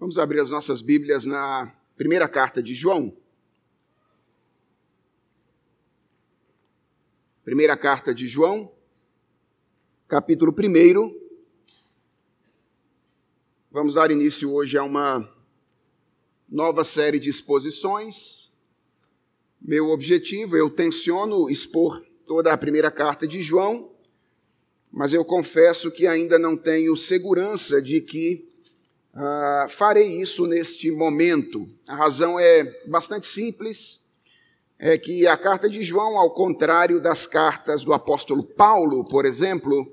Vamos abrir as nossas Bíblias na primeira carta de João. Primeira carta de João, capítulo 1. Vamos dar início hoje a uma nova série de exposições. Meu objetivo, eu tenciono expor toda a primeira carta de João, mas eu confesso que ainda não tenho segurança de que Uh, farei isso neste momento. A razão é bastante simples: é que a carta de João, ao contrário das cartas do apóstolo Paulo, por exemplo,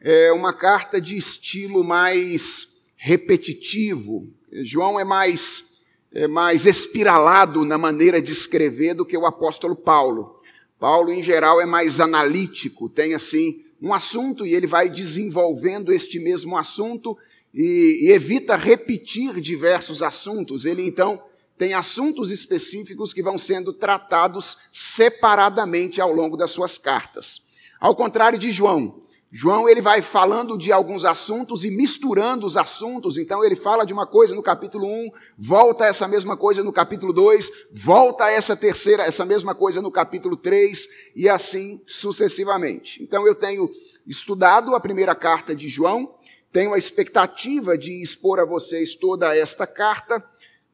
é uma carta de estilo mais repetitivo. João é mais, é mais espiralado na maneira de escrever do que o apóstolo Paulo. Paulo, em geral, é mais analítico, tem assim um assunto e ele vai desenvolvendo este mesmo assunto e, e evita repetir diversos assuntos. Ele então tem assuntos específicos que vão sendo tratados separadamente ao longo das suas cartas. Ao contrário de João, João ele vai falando de alguns assuntos e misturando os assuntos. Então ele fala de uma coisa no capítulo 1, volta a essa mesma coisa no capítulo 2, volta a essa terceira, essa mesma coisa no capítulo 3 e assim sucessivamente. Então eu tenho estudado a primeira carta de João tenho a expectativa de expor a vocês toda esta carta,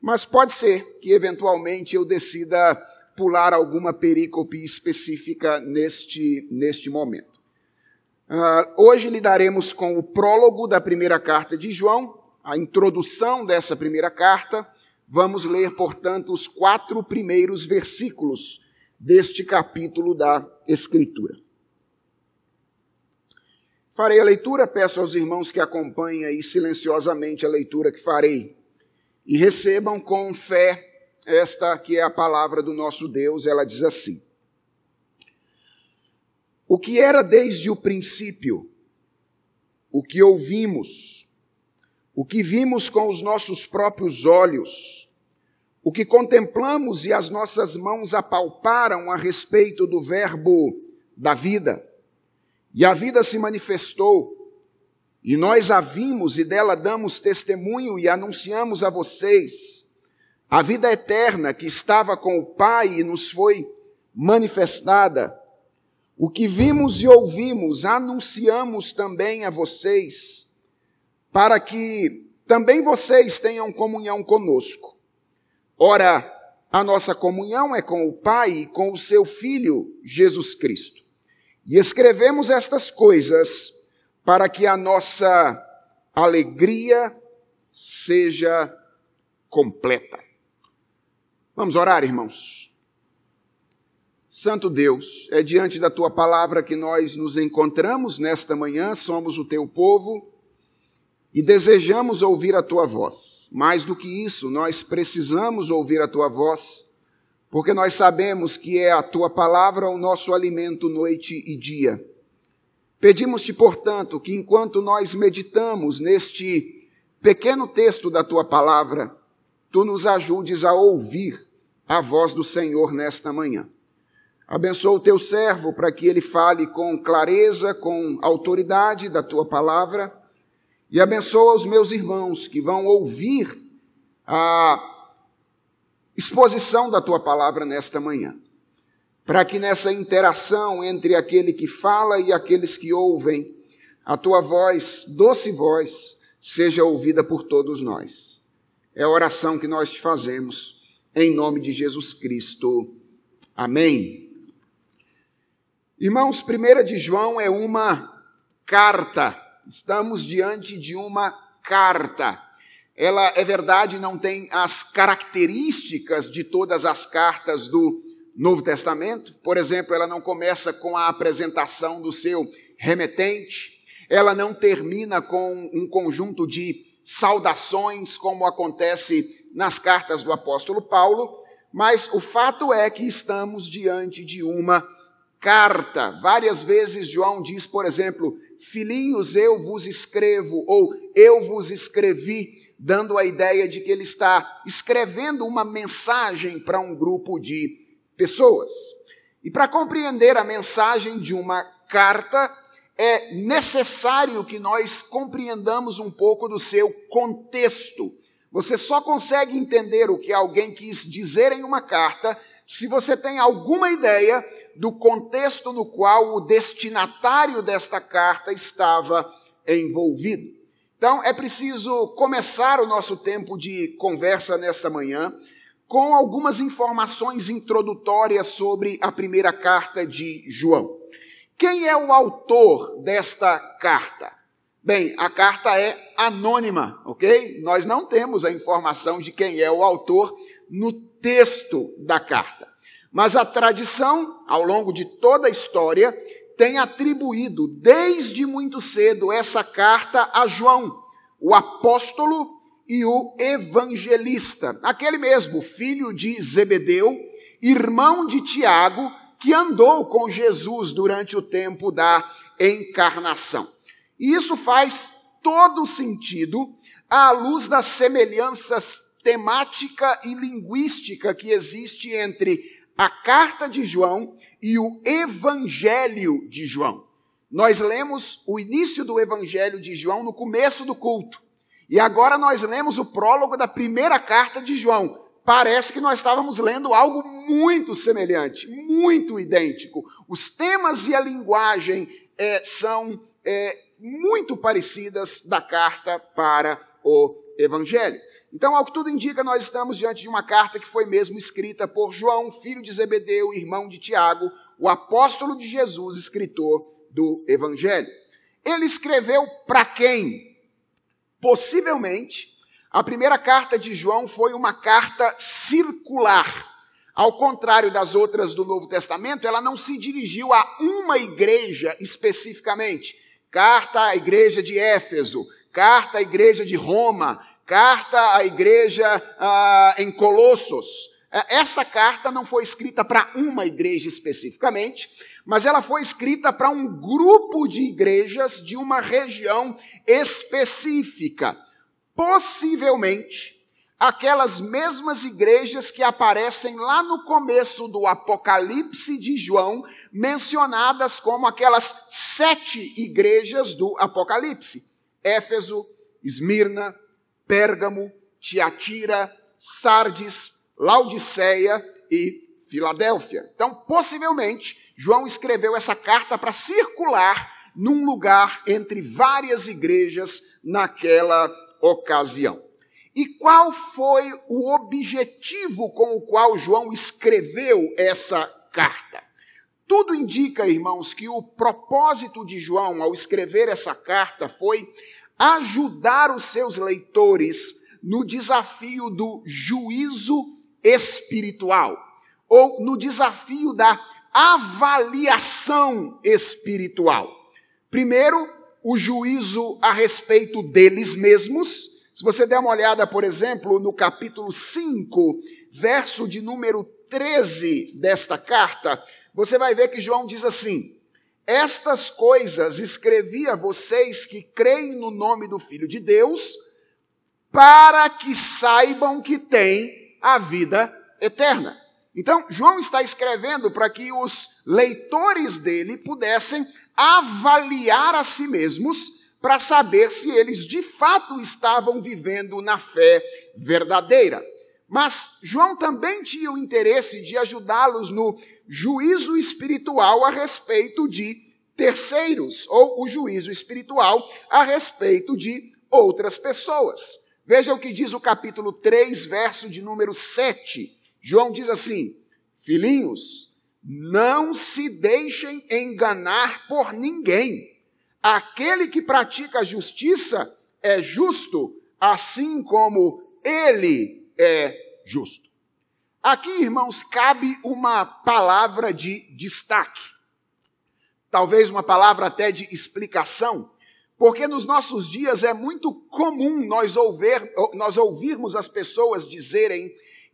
mas pode ser que eventualmente eu decida pular alguma perícope específica neste, neste momento. Uh, hoje lidaremos com o prólogo da primeira carta de João, a introdução dessa primeira carta. Vamos ler, portanto, os quatro primeiros versículos deste capítulo da Escritura. Farei a leitura, peço aos irmãos que acompanhem aí silenciosamente a leitura que farei e recebam com fé esta que é a palavra do nosso Deus. Ela diz assim: O que era desde o princípio, o que ouvimos, o que vimos com os nossos próprios olhos, o que contemplamos e as nossas mãos apalparam a respeito do Verbo da vida e a vida se manifestou, e nós a vimos e dela damos testemunho e anunciamos a vocês. A vida eterna que estava com o Pai e nos foi manifestada. O que vimos e ouvimos, anunciamos também a vocês, para que também vocês tenham comunhão conosco. Ora, a nossa comunhão é com o Pai e com o seu Filho, Jesus Cristo. E escrevemos estas coisas para que a nossa alegria seja completa. Vamos orar, irmãos. Santo Deus, é diante da tua palavra que nós nos encontramos nesta manhã, somos o teu povo e desejamos ouvir a tua voz. Mais do que isso, nós precisamos ouvir a tua voz porque nós sabemos que é a tua palavra o nosso alimento noite e dia. Pedimos-te, portanto, que enquanto nós meditamos neste pequeno texto da tua palavra, tu nos ajudes a ouvir a voz do Senhor nesta manhã. Abençoa o teu servo para que ele fale com clareza, com autoridade da tua palavra, e abençoa os meus irmãos que vão ouvir a exposição da tua palavra nesta manhã. Para que nessa interação entre aquele que fala e aqueles que ouvem, a tua voz, doce voz, seja ouvida por todos nós. É a oração que nós te fazemos, em nome de Jesus Cristo. Amém. Irmãos, 1 de João é uma carta. Estamos diante de uma carta ela é verdade, não tem as características de todas as cartas do Novo Testamento. Por exemplo, ela não começa com a apresentação do seu remetente, ela não termina com um conjunto de saudações, como acontece nas cartas do apóstolo Paulo, mas o fato é que estamos diante de uma carta. Várias vezes João diz, por exemplo, filhinhos, eu vos escrevo, ou eu vos escrevi dando a ideia de que ele está escrevendo uma mensagem para um grupo de pessoas. E para compreender a mensagem de uma carta, é necessário que nós compreendamos um pouco do seu contexto. Você só consegue entender o que alguém quis dizer em uma carta se você tem alguma ideia do contexto no qual o destinatário desta carta estava envolvido. Então, é preciso começar o nosso tempo de conversa nesta manhã com algumas informações introdutórias sobre a primeira carta de João. Quem é o autor desta carta? Bem, a carta é anônima, ok? Nós não temos a informação de quem é o autor no texto da carta. Mas a tradição, ao longo de toda a história, tem atribuído desde muito cedo essa carta a João, o apóstolo e o evangelista, aquele mesmo, filho de Zebedeu, irmão de Tiago, que andou com Jesus durante o tempo da encarnação. E isso faz todo sentido à luz das semelhanças temática e linguística que existe entre a carta de João e o evangelho de João. Nós lemos o início do evangelho de João no começo do culto. E agora nós lemos o prólogo da primeira carta de João. Parece que nós estávamos lendo algo muito semelhante, muito idêntico. Os temas e a linguagem é, são é, muito parecidas da carta para o Evangelho. Então, ao que tudo indica, nós estamos diante de uma carta que foi mesmo escrita por João, filho de Zebedeu, irmão de Tiago, o apóstolo de Jesus, escritor do Evangelho. Ele escreveu para quem? Possivelmente, a primeira carta de João foi uma carta circular. Ao contrário das outras do Novo Testamento, ela não se dirigiu a uma igreja especificamente carta à igreja de Éfeso, carta à igreja de Roma, carta à igreja ah, em Colossos. É, esta carta não foi escrita para uma igreja especificamente, mas ela foi escrita para um grupo de igrejas de uma região específica. Possivelmente, aquelas mesmas igrejas que aparecem lá no começo do Apocalipse de João, mencionadas como aquelas sete igrejas do Apocalipse: Éfeso, Esmirna, Pérgamo, Tiatira, Sardes, Laodiceia e Filadélfia. Então, possivelmente, João escreveu essa carta para circular num lugar entre várias igrejas naquela ocasião. E qual foi o objetivo com o qual João escreveu essa carta? Tudo indica, irmãos, que o propósito de João ao escrever essa carta foi ajudar os seus leitores no desafio do juízo espiritual, ou no desafio da avaliação espiritual. Primeiro, o juízo a respeito deles mesmos, se você der uma olhada, por exemplo, no capítulo 5, verso de número 13 desta carta, você vai ver que João diz assim: Estas coisas escrevi a vocês que creem no nome do Filho de Deus, para que saibam que têm a vida eterna. Então, João está escrevendo para que os leitores dele pudessem avaliar a si mesmos para saber se eles de fato estavam vivendo na fé verdadeira. Mas João também tinha o interesse de ajudá-los no juízo espiritual a respeito de terceiros, ou o juízo espiritual a respeito de outras pessoas. Veja o que diz o capítulo 3, verso de número 7. João diz assim: Filhinhos, não se deixem enganar por ninguém Aquele que pratica a justiça é justo, assim como ele é justo. Aqui, irmãos, cabe uma palavra de destaque, talvez uma palavra até de explicação, porque nos nossos dias é muito comum nós, nós ouvirmos as pessoas dizerem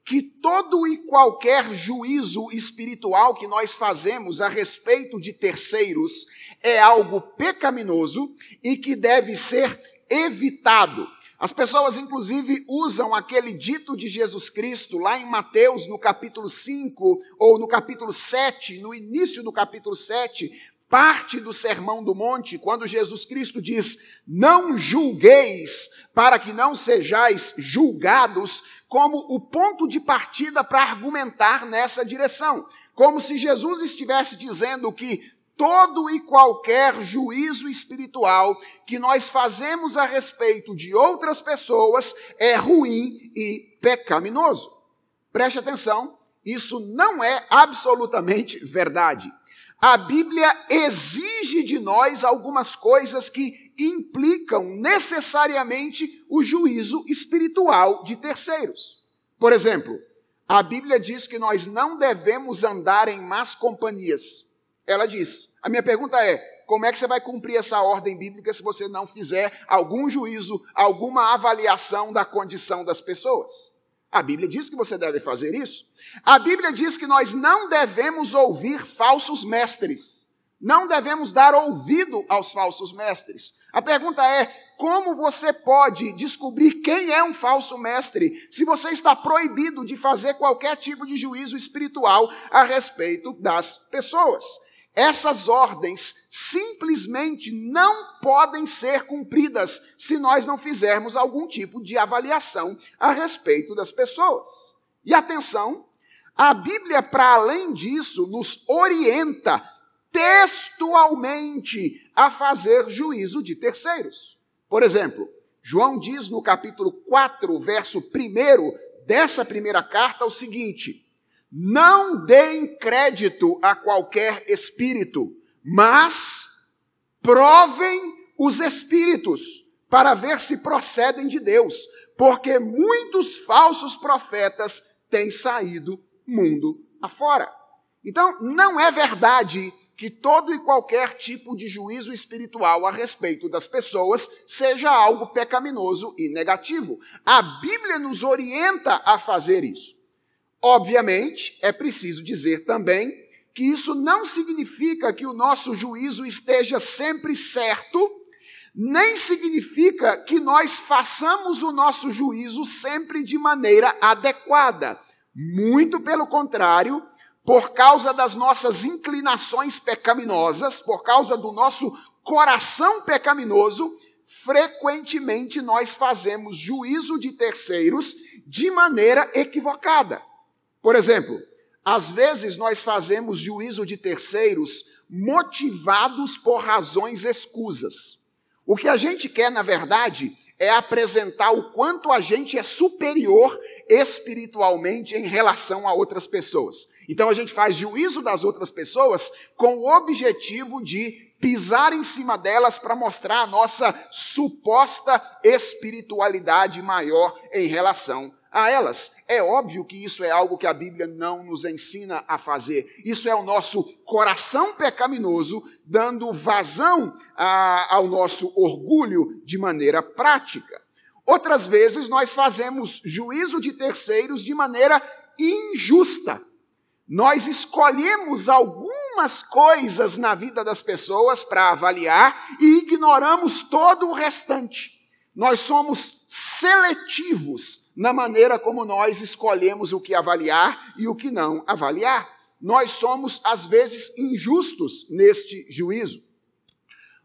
que todo e qualquer juízo espiritual que nós fazemos a respeito de terceiros é algo pecaminoso e que deve ser evitado. As pessoas, inclusive, usam aquele dito de Jesus Cristo lá em Mateus, no capítulo 5, ou no capítulo 7, no início do capítulo 7, parte do Sermão do Monte, quando Jesus Cristo diz: Não julgueis, para que não sejais julgados, como o ponto de partida para argumentar nessa direção. Como se Jesus estivesse dizendo que todo e qualquer juízo espiritual que nós fazemos a respeito de outras pessoas é ruim e pecaminoso. Preste atenção, isso não é absolutamente verdade. A Bíblia exige de nós algumas coisas que implicam necessariamente o juízo espiritual de terceiros. Por exemplo, a Bíblia diz que nós não devemos andar em más companhias. Ela diz. A minha pergunta é: como é que você vai cumprir essa ordem bíblica se você não fizer algum juízo, alguma avaliação da condição das pessoas? A Bíblia diz que você deve fazer isso. A Bíblia diz que nós não devemos ouvir falsos mestres. Não devemos dar ouvido aos falsos mestres. A pergunta é: como você pode descobrir quem é um falso mestre se você está proibido de fazer qualquer tipo de juízo espiritual a respeito das pessoas? Essas ordens simplesmente não podem ser cumpridas se nós não fizermos algum tipo de avaliação a respeito das pessoas. E atenção, a Bíblia, para além disso, nos orienta textualmente a fazer juízo de terceiros. Por exemplo, João diz no capítulo 4, verso 1 dessa primeira carta o seguinte: Não deem crédito a qualquer espírito, mas provem os espíritos para ver se procedem de Deus, porque muitos falsos profetas têm saído mundo afora. Então, não é verdade que todo e qualquer tipo de juízo espiritual a respeito das pessoas seja algo pecaminoso e negativo. A Bíblia nos orienta a fazer isso. Obviamente, é preciso dizer também que isso não significa que o nosso juízo esteja sempre certo, nem significa que nós façamos o nosso juízo sempre de maneira adequada. Muito pelo contrário, por causa das nossas inclinações pecaminosas, por causa do nosso coração pecaminoso, frequentemente nós fazemos juízo de terceiros de maneira equivocada. Por exemplo, às vezes nós fazemos juízo de terceiros motivados por razões escusas. O que a gente quer, na verdade, é apresentar o quanto a gente é superior espiritualmente em relação a outras pessoas. Então a gente faz juízo das outras pessoas com o objetivo de pisar em cima delas para mostrar a nossa suposta espiritualidade maior em relação a elas. É óbvio que isso é algo que a Bíblia não nos ensina a fazer. Isso é o nosso coração pecaminoso dando vazão a, ao nosso orgulho de maneira prática. Outras vezes nós fazemos juízo de terceiros de maneira injusta. Nós escolhemos algumas coisas na vida das pessoas para avaliar e ignoramos todo o restante. Nós somos seletivos na maneira como nós escolhemos o que avaliar e o que não avaliar. Nós somos, às vezes, injustos neste juízo.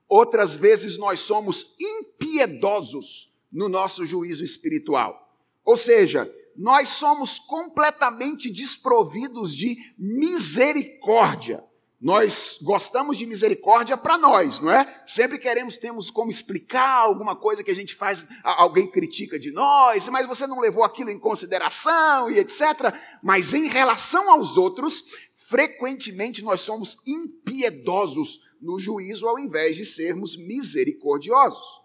Outras vezes nós somos impiedosos no nosso juízo espiritual. Ou seja, nós somos completamente desprovidos de misericórdia. Nós gostamos de misericórdia para nós, não é? Sempre queremos, temos como explicar alguma coisa que a gente faz, alguém critica de nós, mas você não levou aquilo em consideração e etc. Mas em relação aos outros, frequentemente nós somos impiedosos no juízo ao invés de sermos misericordiosos.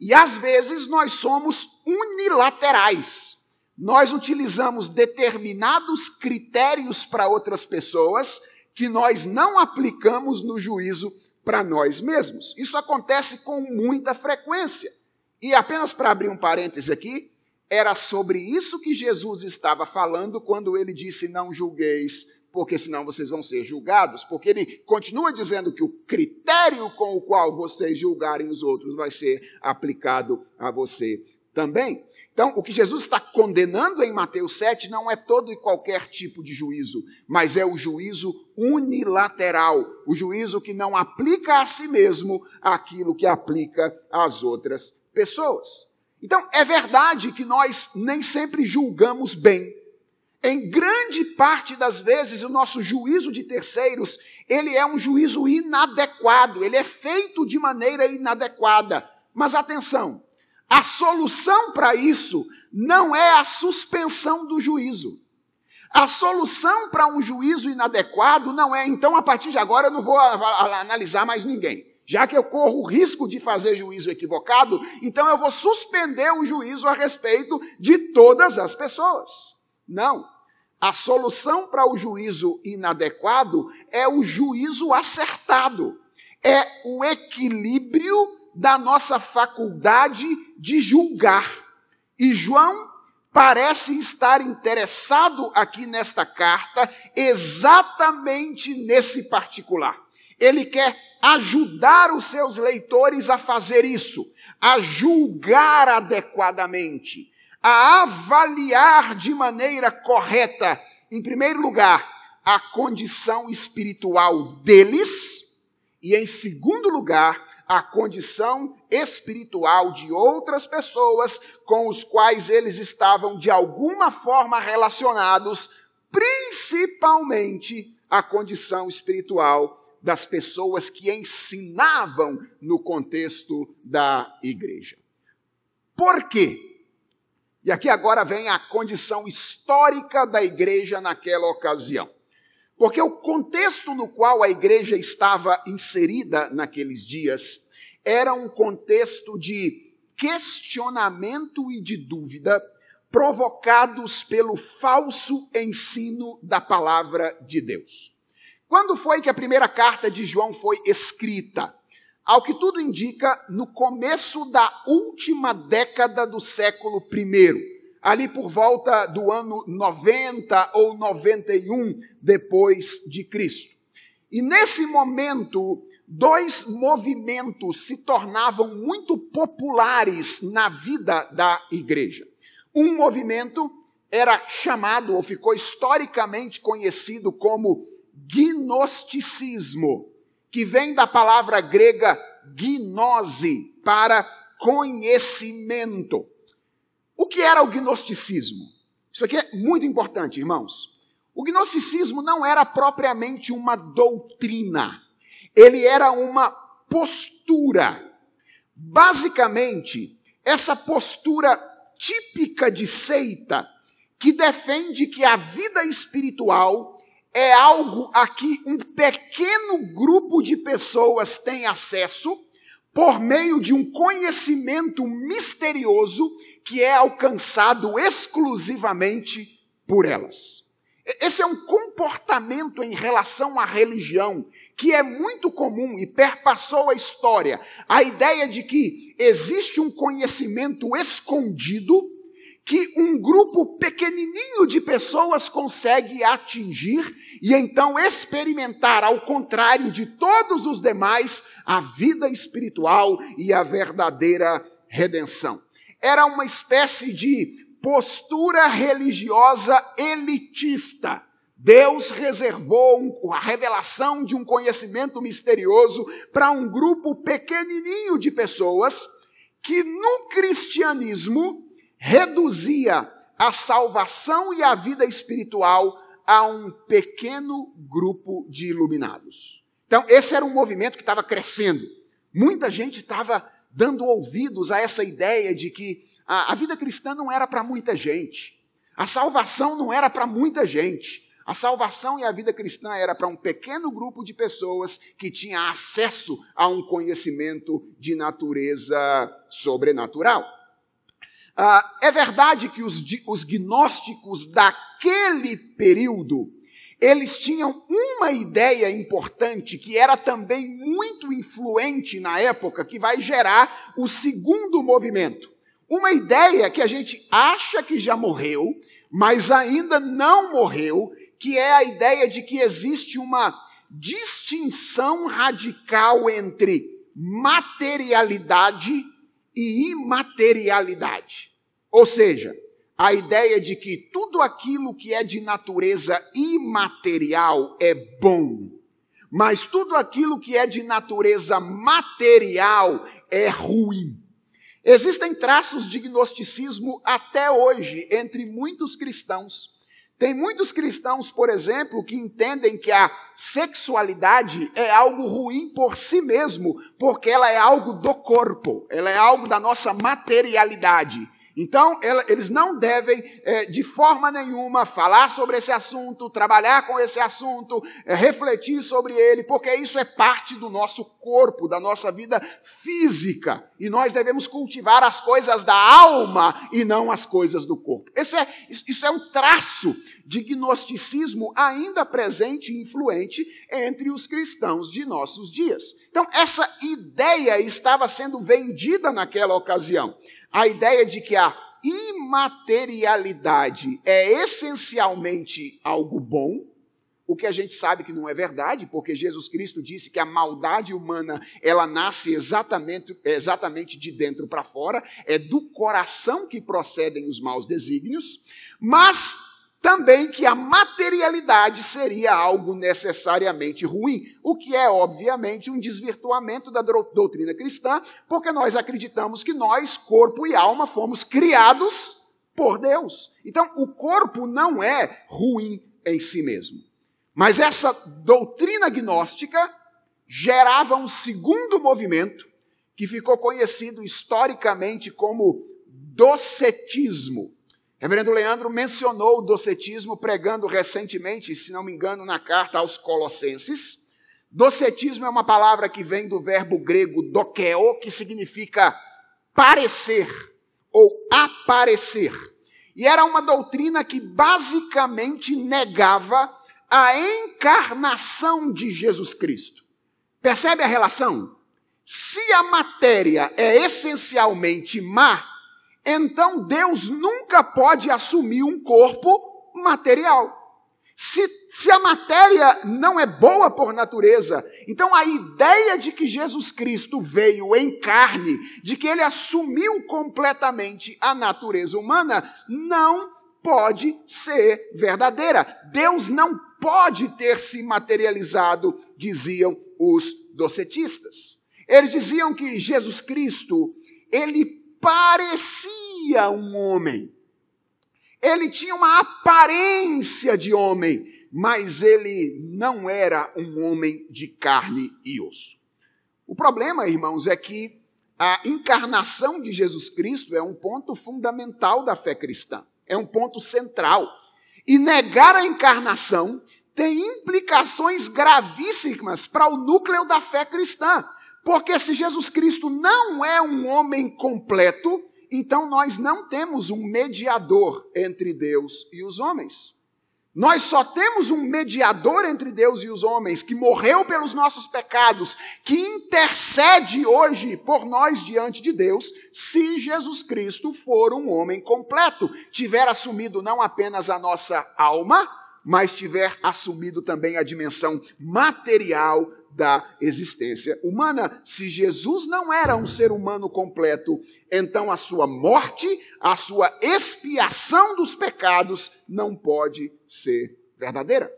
E às vezes nós somos unilaterais. Nós utilizamos determinados critérios para outras pessoas que nós não aplicamos no juízo para nós mesmos. Isso acontece com muita frequência. E apenas para abrir um parêntese aqui, era sobre isso que Jesus estava falando quando ele disse: Não julgueis porque senão vocês vão ser julgados, porque ele continua dizendo que o critério com o qual vocês julgarem os outros vai ser aplicado a você também. Então, o que Jesus está condenando em Mateus 7 não é todo e qualquer tipo de juízo, mas é o juízo unilateral, o juízo que não aplica a si mesmo aquilo que aplica às outras pessoas. Então, é verdade que nós nem sempre julgamos bem. Em grande parte das vezes, o nosso juízo de terceiros, ele é um juízo inadequado, ele é feito de maneira inadequada. Mas atenção, a solução para isso não é a suspensão do juízo. A solução para um juízo inadequado não é, então, a partir de agora eu não vou analisar mais ninguém. Já que eu corro o risco de fazer juízo equivocado, então eu vou suspender o juízo a respeito de todas as pessoas. Não. A solução para o juízo inadequado é o juízo acertado. É o equilíbrio da nossa faculdade de julgar. E João parece estar interessado aqui nesta carta exatamente nesse particular. Ele quer ajudar os seus leitores a fazer isso, a julgar adequadamente, a avaliar de maneira correta, em primeiro lugar, a condição espiritual deles, e em segundo lugar, a condição espiritual de outras pessoas com os quais eles estavam de alguma forma relacionados, principalmente a condição espiritual das pessoas que ensinavam no contexto da igreja. Por quê? E aqui agora vem a condição histórica da igreja naquela ocasião. Porque o contexto no qual a igreja estava inserida naqueles dias era um contexto de questionamento e de dúvida provocados pelo falso ensino da palavra de Deus. Quando foi que a primeira carta de João foi escrita? Ao que tudo indica, no começo da última década do século I ali por volta do ano 90 ou 91 depois de Cristo. E nesse momento, dois movimentos se tornavam muito populares na vida da igreja. Um movimento era chamado ou ficou historicamente conhecido como gnosticismo, que vem da palavra grega gnose, para conhecimento. O que era o gnosticismo? Isso aqui é muito importante, irmãos. O gnosticismo não era propriamente uma doutrina, ele era uma postura. Basicamente, essa postura típica de seita que defende que a vida espiritual é algo a que um pequeno grupo de pessoas tem acesso por meio de um conhecimento misterioso que é alcançado exclusivamente por elas. Esse é um comportamento em relação à religião que é muito comum e perpassou a história. A ideia de que existe um conhecimento escondido que um grupo pequenininho de pessoas consegue atingir e então experimentar, ao contrário de todos os demais, a vida espiritual e a verdadeira redenção era uma espécie de postura religiosa elitista. Deus reservou a revelação de um conhecimento misterioso para um grupo pequenininho de pessoas que no cristianismo reduzia a salvação e a vida espiritual a um pequeno grupo de iluminados. Então, esse era um movimento que estava crescendo. Muita gente estava dando ouvidos a essa ideia de que a, a vida cristã não era para muita gente. A salvação não era para muita gente. A salvação e a vida cristã era para um pequeno grupo de pessoas que tinha acesso a um conhecimento de natureza sobrenatural. Ah, é verdade que os, os gnósticos daquele período eles tinham uma ideia importante que era também muito influente na época, que vai gerar o segundo movimento. Uma ideia que a gente acha que já morreu, mas ainda não morreu, que é a ideia de que existe uma distinção radical entre materialidade e imaterialidade. Ou seja, a ideia de que tudo aquilo que é de natureza imaterial é bom, mas tudo aquilo que é de natureza material é ruim. Existem traços de gnosticismo até hoje entre muitos cristãos. Tem muitos cristãos, por exemplo, que entendem que a sexualidade é algo ruim por si mesmo, porque ela é algo do corpo, ela é algo da nossa materialidade. Então, eles não devem, é, de forma nenhuma, falar sobre esse assunto, trabalhar com esse assunto, é, refletir sobre ele, porque isso é parte do nosso corpo, da nossa vida física. E nós devemos cultivar as coisas da alma e não as coisas do corpo. É, isso é um traço de gnosticismo ainda presente e influente entre os cristãos de nossos dias. Então, essa ideia estava sendo vendida naquela ocasião a ideia de que a imaterialidade é essencialmente algo bom, o que a gente sabe que não é verdade, porque Jesus Cristo disse que a maldade humana, ela nasce exatamente, exatamente de dentro para fora, é do coração que procedem os maus desígnios, mas também que a materialidade seria algo necessariamente ruim, o que é, obviamente, um desvirtuamento da doutrina cristã, porque nós acreditamos que nós, corpo e alma, fomos criados por Deus. Então, o corpo não é ruim em si mesmo. Mas essa doutrina gnóstica gerava um segundo movimento que ficou conhecido historicamente como docetismo Reverendo Leandro mencionou o docetismo pregando recentemente, se não me engano, na carta aos Colossenses. Docetismo é uma palavra que vem do verbo grego dokeo, que significa parecer ou aparecer. E era uma doutrina que basicamente negava a encarnação de Jesus Cristo. Percebe a relação? Se a matéria é essencialmente má, então Deus nunca pode assumir um corpo material. Se, se, a matéria não é boa por natureza, então a ideia de que Jesus Cristo veio em carne, de que ele assumiu completamente a natureza humana, não pode ser verdadeira. Deus não pode ter se materializado, diziam os docetistas. Eles diziam que Jesus Cristo, ele parecia um homem. Ele tinha uma aparência de homem, mas ele não era um homem de carne e osso. O problema, irmãos, é que a encarnação de Jesus Cristo é um ponto fundamental da fé cristã, é um ponto central. E negar a encarnação tem implicações gravíssimas para o núcleo da fé cristã. Porque se Jesus Cristo não é um homem completo, então nós não temos um mediador entre Deus e os homens. Nós só temos um mediador entre Deus e os homens, que morreu pelos nossos pecados, que intercede hoje por nós diante de Deus, se Jesus Cristo for um homem completo, tiver assumido não apenas a nossa alma, mas tiver assumido também a dimensão material da existência humana. Se Jesus não era um ser humano completo, então a sua morte, a sua expiação dos pecados não pode ser verdadeira.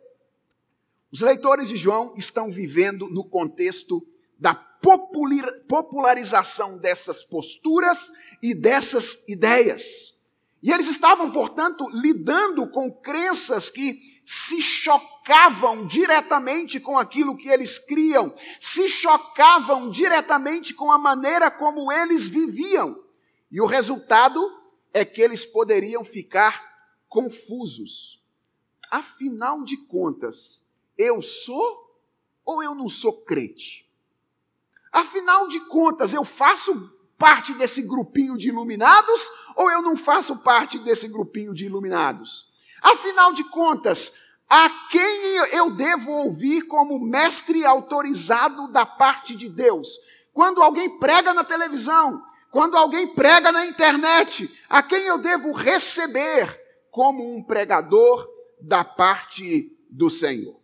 Os leitores de João estão vivendo no contexto da popularização dessas posturas e dessas ideias. E eles estavam, portanto, lidando com crenças que se chocavam diretamente com aquilo que eles criam, se chocavam diretamente com a maneira como eles viviam. E o resultado é que eles poderiam ficar confusos. Afinal de contas, eu sou ou eu não sou crente? Afinal de contas, eu faço parte desse grupinho de iluminados ou eu não faço parte desse grupinho de iluminados? Afinal de contas, a quem eu devo ouvir como mestre autorizado da parte de Deus? Quando alguém prega na televisão, quando alguém prega na internet, a quem eu devo receber como um pregador da parte do Senhor?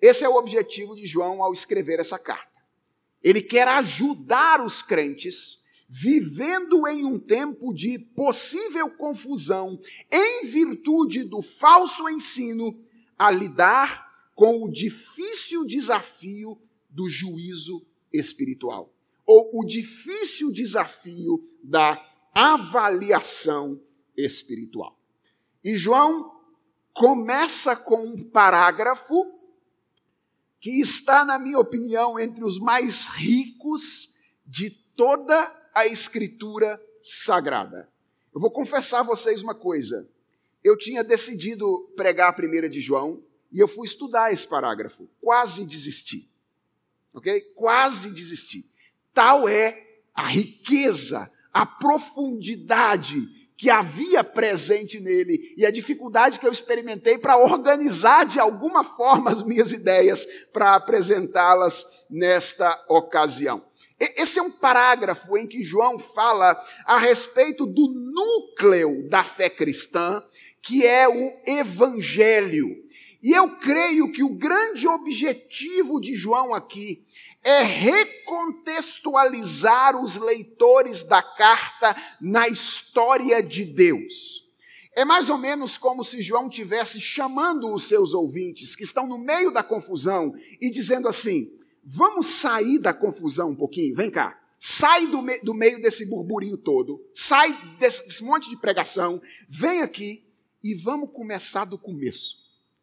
Esse é o objetivo de João ao escrever essa carta. Ele quer ajudar os crentes vivendo em um tempo de possível confusão, em virtude do falso ensino, a lidar com o difícil desafio do juízo espiritual, ou o difícil desafio da avaliação espiritual. E João começa com um parágrafo que está, na minha opinião, entre os mais ricos de toda a Escritura Sagrada. Eu vou confessar a vocês uma coisa. Eu tinha decidido pregar a primeira de João e eu fui estudar esse parágrafo. Quase desisti. Ok? Quase desisti. Tal é a riqueza, a profundidade que havia presente nele e a dificuldade que eu experimentei para organizar de alguma forma as minhas ideias para apresentá-las nesta ocasião. Esse é um parágrafo em que João fala a respeito do núcleo da fé cristã, que é o evangelho. E eu creio que o grande objetivo de João aqui é recontextualizar os leitores da carta na história de Deus. É mais ou menos como se João tivesse chamando os seus ouvintes que estão no meio da confusão e dizendo assim: vamos sair da confusão um pouquinho, vem cá. Sai do, me do meio desse burburinho todo, sai desse, desse monte de pregação, vem aqui e vamos começar do começo.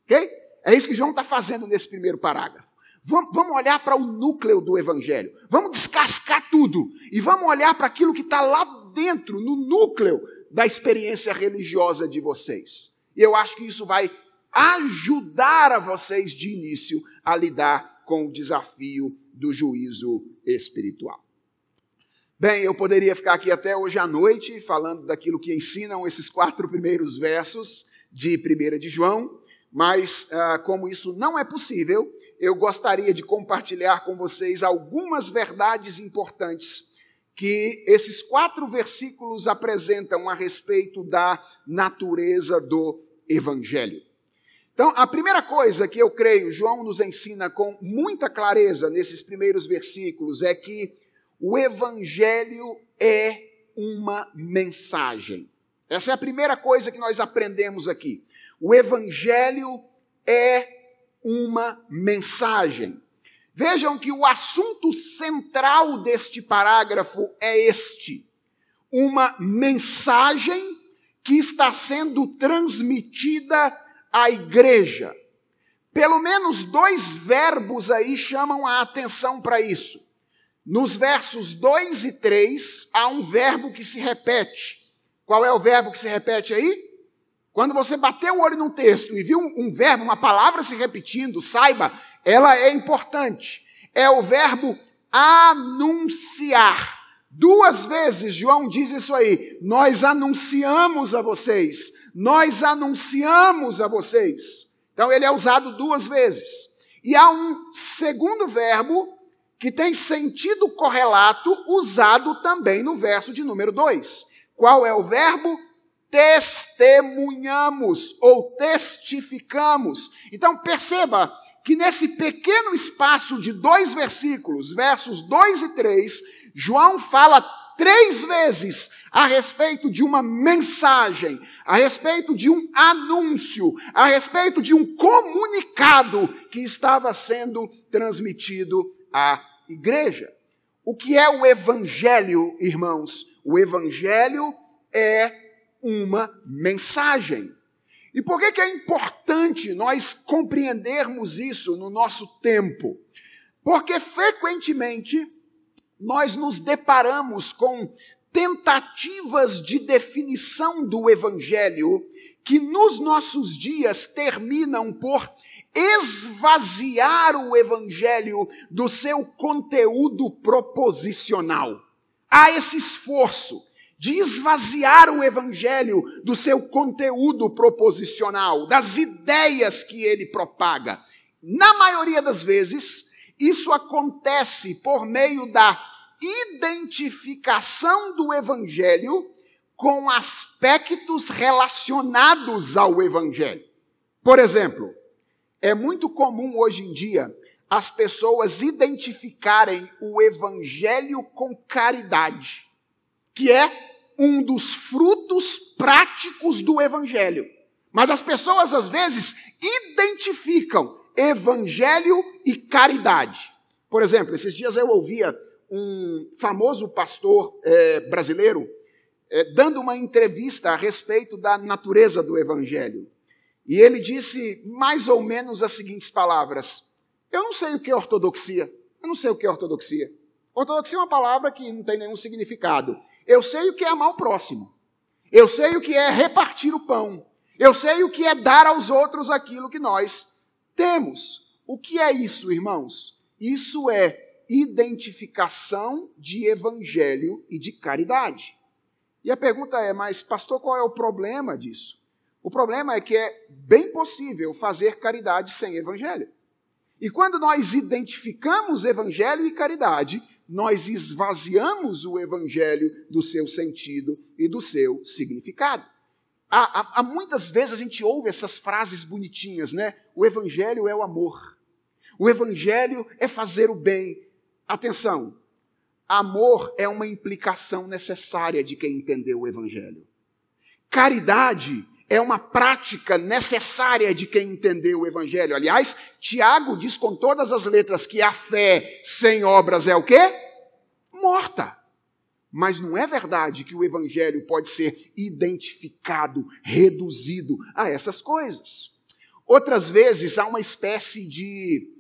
Ok? É isso que João está fazendo nesse primeiro parágrafo. Vamos olhar para o núcleo do Evangelho. Vamos descascar tudo. E vamos olhar para aquilo que está lá dentro, no núcleo da experiência religiosa de vocês. E eu acho que isso vai ajudar a vocês de início a lidar com o desafio do juízo espiritual. Bem, eu poderia ficar aqui até hoje à noite falando daquilo que ensinam esses quatro primeiros versos de 1 de João, mas ah, como isso não é possível, eu gostaria de compartilhar com vocês algumas verdades importantes que esses quatro versículos apresentam a respeito da natureza do Evangelho. Então, a primeira coisa que eu creio João nos ensina com muita clareza nesses primeiros versículos é que o Evangelho é uma mensagem. Essa é a primeira coisa que nós aprendemos aqui. O Evangelho é uma mensagem. Vejam que o assunto central deste parágrafo é este: uma mensagem que está sendo transmitida à igreja. Pelo menos dois verbos aí chamam a atenção para isso. Nos versos 2 e 3, há um verbo que se repete. Qual é o verbo que se repete aí? Quando você bater o olho num texto e viu um verbo, uma palavra se repetindo, saiba, ela é importante. É o verbo anunciar. Duas vezes João diz isso aí. Nós anunciamos a vocês. Nós anunciamos a vocês. Então ele é usado duas vezes. E há um segundo verbo que tem sentido correlato usado também no verso de número 2. Qual é o verbo? testemunhamos ou testificamos. Então perceba que nesse pequeno espaço de dois versículos, versos 2 e 3, João fala três vezes a respeito de uma mensagem, a respeito de um anúncio, a respeito de um comunicado que estava sendo transmitido à igreja. O que é o evangelho, irmãos? O evangelho é uma mensagem. E por que, é importante nós compreendermos isso no nosso tempo? Porque frequentemente nós nos deparamos com tentativas de definição do Evangelho que nos nossos dias terminam por esvaziar o Evangelho do seu conteúdo proposicional. Há esse esforço de esvaziar o evangelho do seu conteúdo proposicional, das ideias que ele propaga. Na maioria das vezes, isso acontece por meio da identificação do evangelho com aspectos relacionados ao evangelho. Por exemplo, é muito comum hoje em dia as pessoas identificarem o evangelho com caridade. que é um dos frutos práticos do evangelho. Mas as pessoas às vezes identificam evangelho e caridade. Por exemplo, esses dias eu ouvia um famoso pastor é, brasileiro é, dando uma entrevista a respeito da natureza do evangelho. E ele disse mais ou menos as seguintes palavras: Eu não sei o que é ortodoxia. Eu não sei o que é ortodoxia. Ortodoxia é uma palavra que não tem nenhum significado. Eu sei o que é amar o próximo. Eu sei o que é repartir o pão. Eu sei o que é dar aos outros aquilo que nós temos. O que é isso, irmãos? Isso é identificação de evangelho e de caridade. E a pergunta é: mas, pastor, qual é o problema disso? O problema é que é bem possível fazer caridade sem evangelho. E quando nós identificamos evangelho e caridade, nós esvaziamos o evangelho do seu sentido e do seu significado. Há, há, há, muitas vezes a gente ouve essas frases bonitinhas, né? O evangelho é o amor. O evangelho é fazer o bem. Atenção, amor é uma implicação necessária de quem entendeu o evangelho. Caridade é uma prática necessária de quem entendeu o evangelho. Aliás, Tiago diz com todas as letras que a fé sem obras é o quê? Morta. Mas não é verdade que o evangelho pode ser identificado, reduzido a essas coisas. Outras vezes há uma espécie de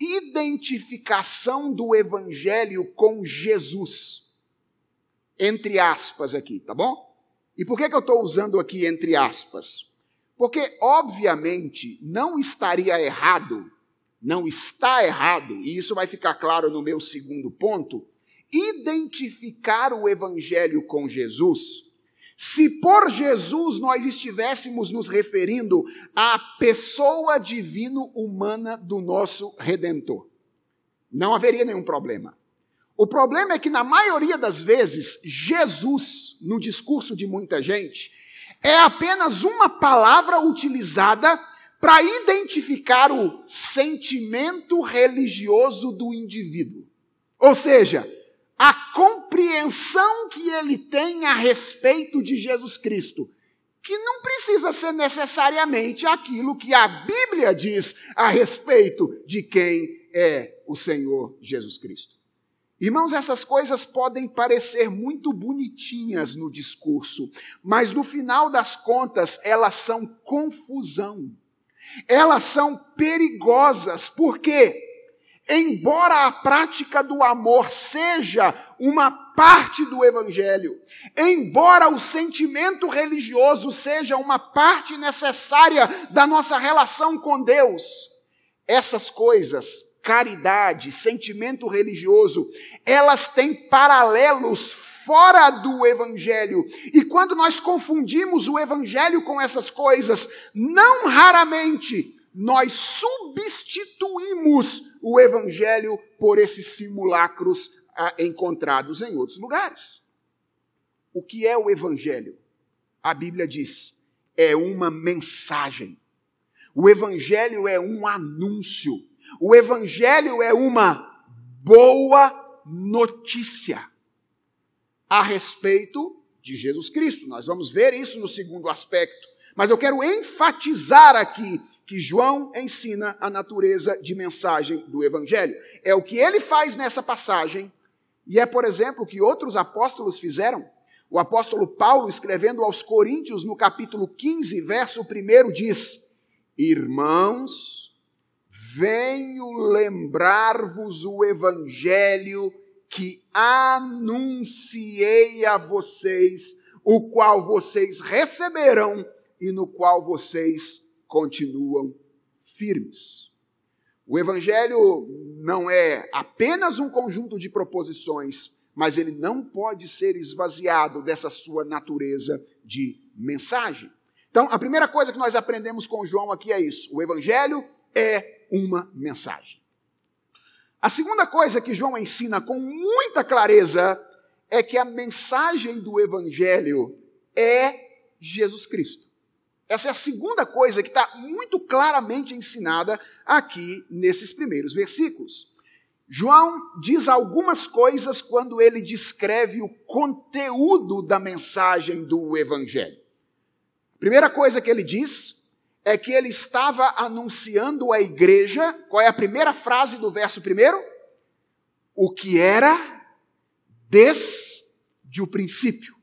identificação do evangelho com Jesus. Entre aspas aqui, tá bom? E por que, que eu estou usando aqui entre aspas? Porque, obviamente, não estaria errado, não está errado, e isso vai ficar claro no meu segundo ponto, identificar o Evangelho com Jesus, se por Jesus nós estivéssemos nos referindo à pessoa divino-humana do nosso Redentor, não haveria nenhum problema. O problema é que, na maioria das vezes, Jesus, no discurso de muita gente, é apenas uma palavra utilizada para identificar o sentimento religioso do indivíduo. Ou seja, a compreensão que ele tem a respeito de Jesus Cristo, que não precisa ser necessariamente aquilo que a Bíblia diz a respeito de quem é o Senhor Jesus Cristo. Irmãos, essas coisas podem parecer muito bonitinhas no discurso, mas no final das contas elas são confusão. Elas são perigosas, por quê? Embora a prática do amor seja uma parte do evangelho, embora o sentimento religioso seja uma parte necessária da nossa relação com Deus, essas coisas, caridade, sentimento religioso, elas têm paralelos fora do evangelho. E quando nós confundimos o evangelho com essas coisas, não raramente nós substituímos o evangelho por esses simulacros ah, encontrados em outros lugares. O que é o evangelho? A Bíblia diz: é uma mensagem. O evangelho é um anúncio. O evangelho é uma boa notícia a respeito de Jesus Cristo. Nós vamos ver isso no segundo aspecto. Mas eu quero enfatizar aqui que João ensina a natureza de mensagem do Evangelho. É o que ele faz nessa passagem, e é, por exemplo, o que outros apóstolos fizeram. O apóstolo Paulo, escrevendo aos Coríntios, no capítulo 15, verso 1, diz: Irmãos, venho lembrar-vos o Evangelho que anunciei a vocês, o qual vocês receberão e no qual vocês continuam firmes. O Evangelho não é apenas um conjunto de proposições, mas ele não pode ser esvaziado dessa sua natureza de mensagem. Então, a primeira coisa que nós aprendemos com João aqui é isso: o Evangelho é uma mensagem. A segunda coisa que João ensina com muita clareza é que a mensagem do Evangelho é Jesus Cristo. Essa é a segunda coisa que está muito claramente ensinada aqui nesses primeiros versículos. João diz algumas coisas quando ele descreve o conteúdo da mensagem do Evangelho. A primeira coisa que ele diz é que ele estava anunciando à igreja, qual é a primeira frase do verso primeiro? O que era desde o princípio.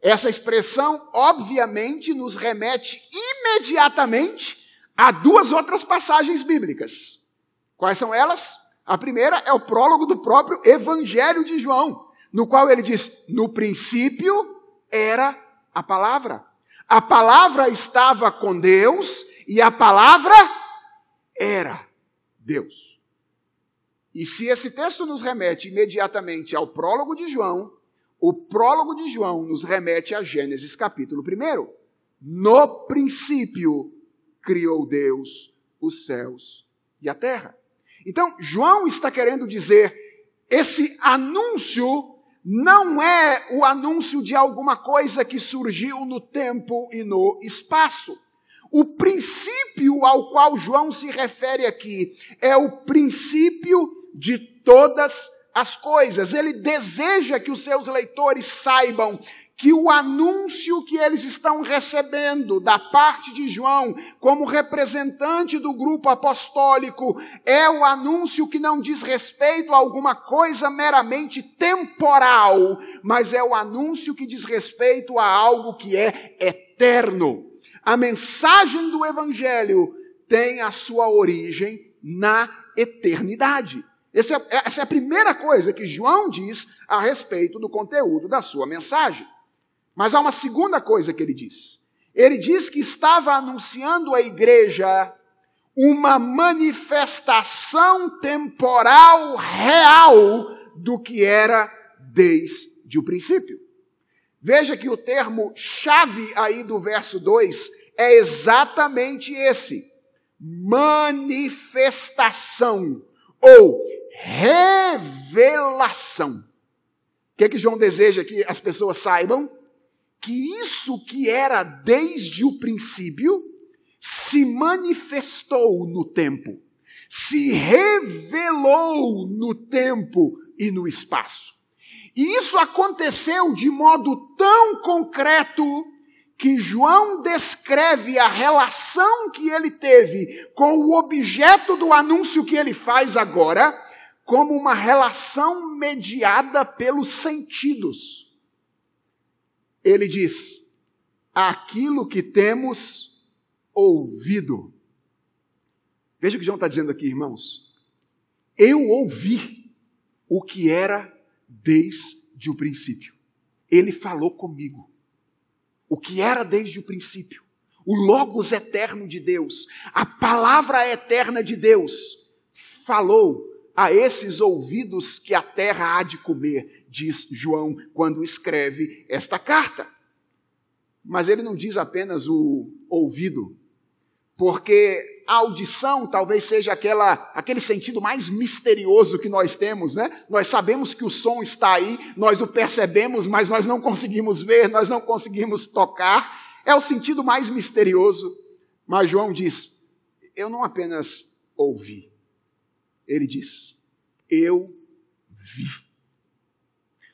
Essa expressão, obviamente, nos remete imediatamente a duas outras passagens bíblicas. Quais são elas? A primeira é o prólogo do próprio Evangelho de João, no qual ele diz: No princípio era a palavra. A palavra estava com Deus e a palavra era Deus. E se esse texto nos remete imediatamente ao prólogo de João, o prólogo de João nos remete a Gênesis capítulo 1. No princípio criou Deus os céus e a terra. Então, João está querendo dizer: esse anúncio não é o anúncio de alguma coisa que surgiu no tempo e no espaço. O princípio ao qual João se refere aqui é o princípio de todas as coisas. Ele deseja que os seus leitores saibam que o anúncio que eles estão recebendo da parte de João, como representante do grupo apostólico, é o anúncio que não diz respeito a alguma coisa meramente temporal, mas é o anúncio que diz respeito a algo que é eterno. A mensagem do Evangelho tem a sua origem na eternidade. Essa é, essa é a primeira coisa que João diz a respeito do conteúdo da sua mensagem. Mas há uma segunda coisa que ele diz. Ele diz que estava anunciando à igreja uma manifestação temporal real do que era desde o princípio. Veja que o termo chave aí do verso 2 é exatamente esse: manifestação ou revelação. O que, é que João deseja que as pessoas saibam? que isso que era desde o princípio se manifestou no tempo, se revelou no tempo e no espaço. E isso aconteceu de modo tão concreto que João descreve a relação que ele teve com o objeto do anúncio que ele faz agora como uma relação mediada pelos sentidos ele diz: aquilo que temos ouvido. Veja o que João está dizendo aqui, irmãos. Eu ouvi o que era desde o princípio. Ele falou comigo. O que era desde o princípio. O Logos eterno de Deus, a palavra eterna de Deus, falou a esses ouvidos que a terra há de comer, diz João quando escreve esta carta. Mas ele não diz apenas o ouvido, porque a audição talvez seja aquela, aquele sentido mais misterioso que nós temos, né? Nós sabemos que o som está aí, nós o percebemos, mas nós não conseguimos ver, nós não conseguimos tocar. É o sentido mais misterioso. Mas João diz: eu não apenas ouvi, ele diz: Eu vi.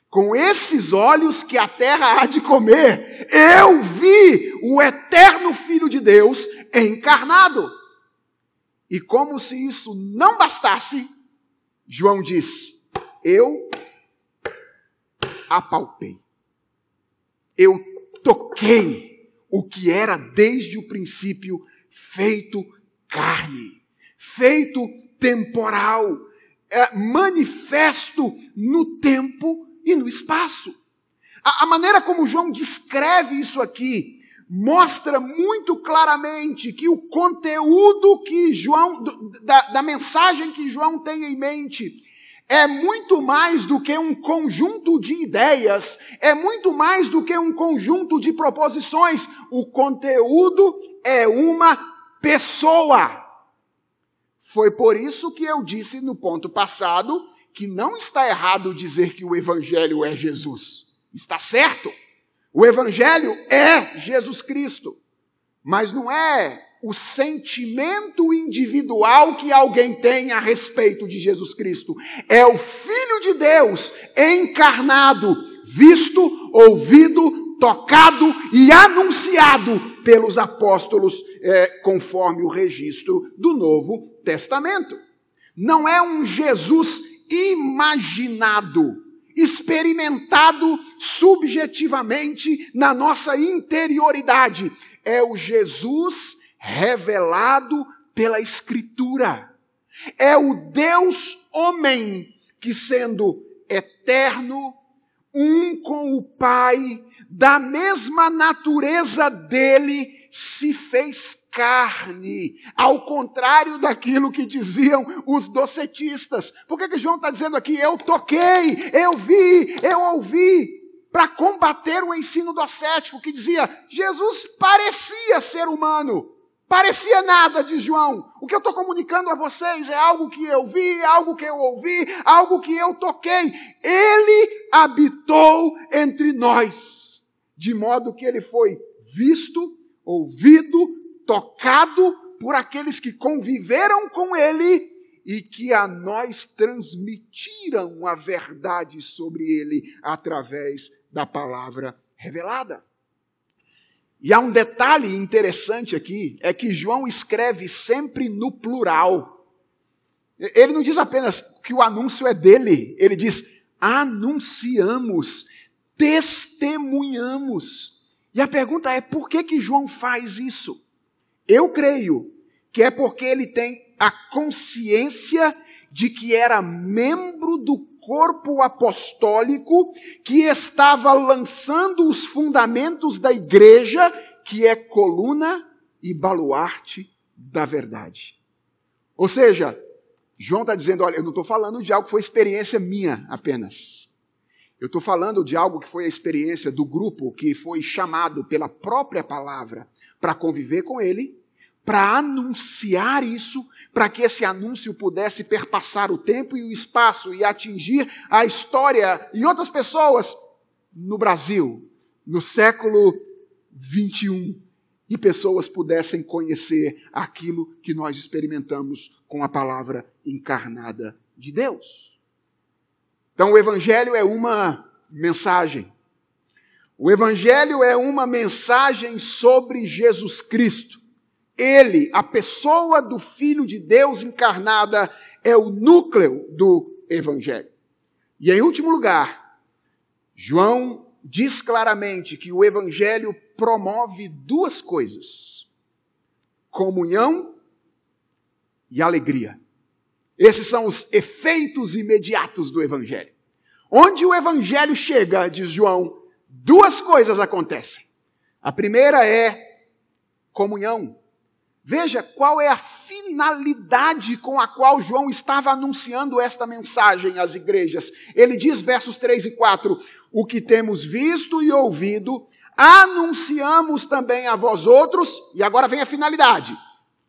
Com esses olhos que a terra há de comer, eu vi o eterno Filho de Deus encarnado. E como se isso não bastasse, João diz: Eu apalpei. Eu toquei o que era desde o princípio feito carne, feito temporal, é, manifesto no tempo e no espaço. A, a maneira como João descreve isso aqui mostra muito claramente que o conteúdo que João, da, da mensagem que João tem em mente, é muito mais do que um conjunto de ideias, é muito mais do que um conjunto de proposições. O conteúdo é uma pessoa. Foi por isso que eu disse no ponto passado que não está errado dizer que o Evangelho é Jesus. Está certo. O Evangelho é Jesus Cristo. Mas não é o sentimento individual que alguém tem a respeito de Jesus Cristo. É o Filho de Deus encarnado, visto, ouvido, tocado e anunciado pelos apóstolos, é, conforme o registro do Novo Testamento. Não é um Jesus imaginado, experimentado subjetivamente na nossa interioridade. É o Jesus revelado pela Escritura. É o Deus homem que, sendo eterno, um com o Pai, da mesma natureza dele, se fez carne, ao contrário daquilo que diziam os docetistas. Por que, que João está dizendo aqui? Eu toquei, eu vi, eu ouvi, para combater o ensino docético que dizia Jesus parecia ser humano. Parecia nada de João. O que eu estou comunicando a vocês é algo que eu vi, algo que eu ouvi, algo que eu toquei. Ele habitou entre nós, de modo que ele foi visto, ouvido, tocado por aqueles que conviveram com ele e que a nós transmitiram a verdade sobre ele através da palavra revelada. E há um detalhe interessante aqui, é que João escreve sempre no plural. Ele não diz apenas que o anúncio é dele, ele diz: anunciamos, testemunhamos. E a pergunta é: por que, que João faz isso? Eu creio que é porque ele tem a consciência de que era membro do corpo apostólico que estava lançando os fundamentos da igreja, que é coluna e baluarte da verdade. Ou seja, João está dizendo: olha, eu não estou falando de algo que foi experiência minha apenas. Eu estou falando de algo que foi a experiência do grupo que foi chamado pela própria palavra para conviver com ele para anunciar isso, para que esse anúncio pudesse perpassar o tempo e o espaço e atingir a história e outras pessoas no Brasil, no século 21, e pessoas pudessem conhecer aquilo que nós experimentamos com a palavra encarnada de Deus. Então, o Evangelho é uma mensagem. O Evangelho é uma mensagem sobre Jesus Cristo. Ele, a pessoa do Filho de Deus encarnada, é o núcleo do Evangelho. E em último lugar, João diz claramente que o Evangelho promove duas coisas: comunhão e alegria. Esses são os efeitos imediatos do Evangelho. Onde o Evangelho chega, diz João, duas coisas acontecem. A primeira é comunhão. Veja qual é a finalidade com a qual João estava anunciando esta mensagem às igrejas. Ele diz, versos 3 e 4: O que temos visto e ouvido, anunciamos também a vós outros, e agora vem a finalidade.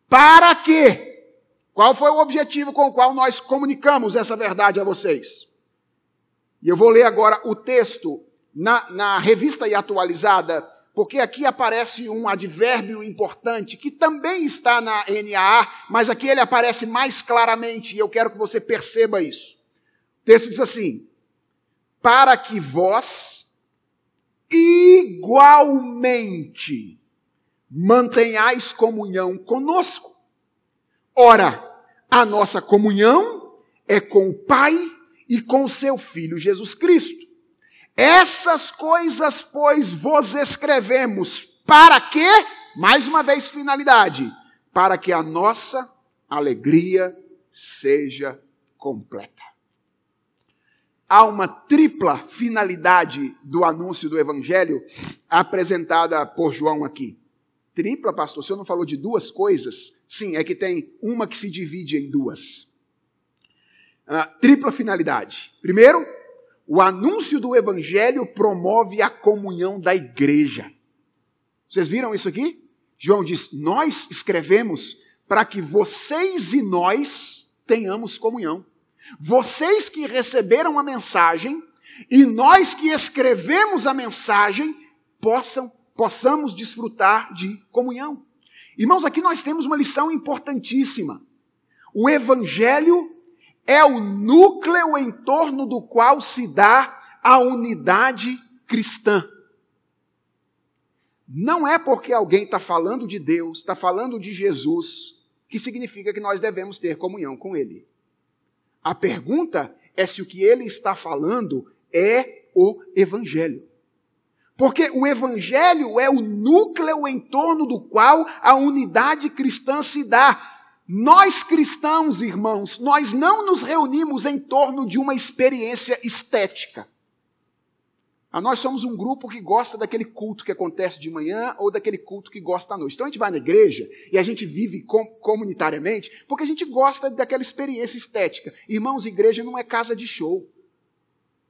Para quê? Qual foi o objetivo com o qual nós comunicamos essa verdade a vocês? E eu vou ler agora o texto na, na revista e atualizada porque aqui aparece um advérbio importante que também está na NAA, mas aqui ele aparece mais claramente e eu quero que você perceba isso. O texto diz assim: para que vós igualmente mantenhais comunhão conosco. Ora, a nossa comunhão é com o Pai e com o seu Filho Jesus Cristo. Essas coisas, pois, vos escrevemos. Para quê? Mais uma vez, finalidade. Para que a nossa alegria seja completa. Há uma tripla finalidade do anúncio do Evangelho apresentada por João aqui. Tripla, pastor? O senhor não falou de duas coisas? Sim, é que tem uma que se divide em duas. Uh, tripla finalidade. Primeiro, o anúncio do evangelho promove a comunhão da igreja. Vocês viram isso aqui? João diz: Nós escrevemos para que vocês e nós tenhamos comunhão. Vocês que receberam a mensagem e nós que escrevemos a mensagem possam possamos desfrutar de comunhão. Irmãos, aqui nós temos uma lição importantíssima. O Evangelho é o núcleo em torno do qual se dá a unidade cristã. Não é porque alguém está falando de Deus, está falando de Jesus, que significa que nós devemos ter comunhão com Ele. A pergunta é se o que ele está falando é o Evangelho. Porque o Evangelho é o núcleo em torno do qual a unidade cristã se dá. Nós cristãos, irmãos, nós não nos reunimos em torno de uma experiência estética. Ah, nós somos um grupo que gosta daquele culto que acontece de manhã ou daquele culto que gosta à noite. Então a gente vai na igreja e a gente vive com, comunitariamente porque a gente gosta daquela experiência estética. Irmãos, igreja não é casa de show.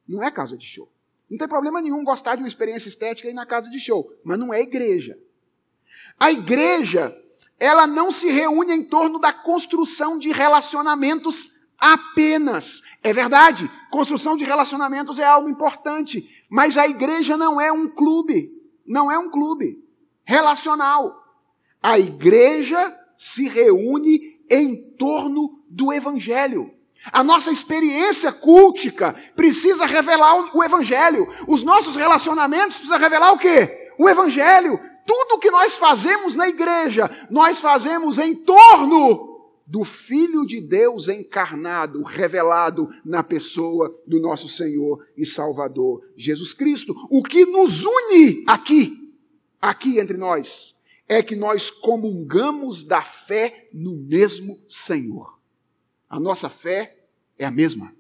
Não é casa de show. Não tem problema nenhum gostar de uma experiência estética e ir na casa de show, mas não é igreja. A igreja, ela não se reúne em torno da construção de relacionamentos apenas. É verdade, construção de relacionamentos é algo importante, mas a igreja não é um clube, não é um clube relacional. A igreja se reúne em torno do evangelho. A nossa experiência cultica precisa revelar o evangelho. Os nossos relacionamentos precisam revelar o quê? O evangelho. Tudo que nós fazemos na igreja, nós fazemos em torno do Filho de Deus encarnado, revelado na pessoa do nosso Senhor e Salvador Jesus Cristo. O que nos une aqui, aqui entre nós, é que nós comungamos da fé no mesmo Senhor. A nossa fé é a mesma.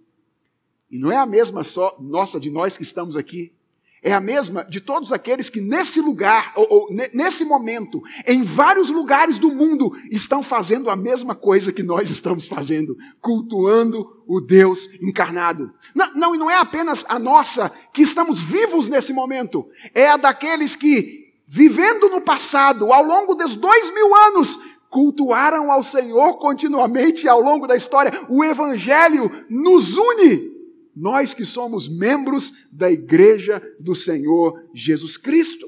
E não é a mesma só nossa de nós que estamos aqui, é a mesma de todos aqueles que nesse lugar, ou, ou, nesse momento, em vários lugares do mundo, estão fazendo a mesma coisa que nós estamos fazendo, cultuando o Deus encarnado. Não, não, e não é apenas a nossa que estamos vivos nesse momento, é a daqueles que, vivendo no passado, ao longo dos dois mil anos, cultuaram ao Senhor continuamente ao longo da história. O Evangelho nos une nós que somos membros da igreja do Senhor Jesus Cristo.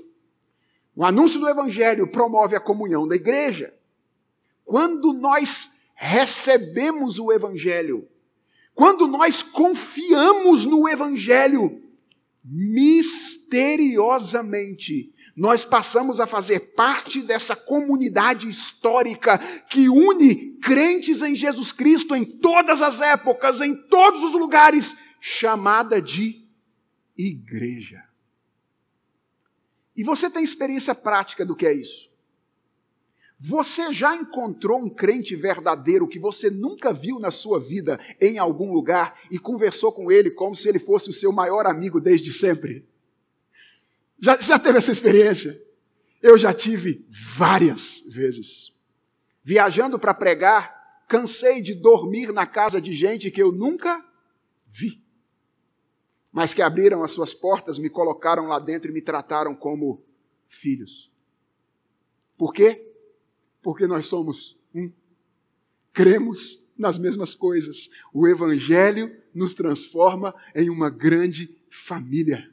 O anúncio do Evangelho promove a comunhão da igreja. Quando nós recebemos o Evangelho, quando nós confiamos no Evangelho, misteriosamente, nós passamos a fazer parte dessa comunidade histórica que une crentes em Jesus Cristo em todas as épocas, em todos os lugares chamada de igreja. E você tem experiência prática do que é isso? Você já encontrou um crente verdadeiro que você nunca viu na sua vida em algum lugar e conversou com ele como se ele fosse o seu maior amigo desde sempre? Já, já teve essa experiência? Eu já tive várias vezes. Viajando para pregar, cansei de dormir na casa de gente que eu nunca vi mas que abriram as suas portas, me colocaram lá dentro e me trataram como filhos. Por quê? Porque nós somos um. Cremos nas mesmas coisas. O Evangelho nos transforma em uma grande família.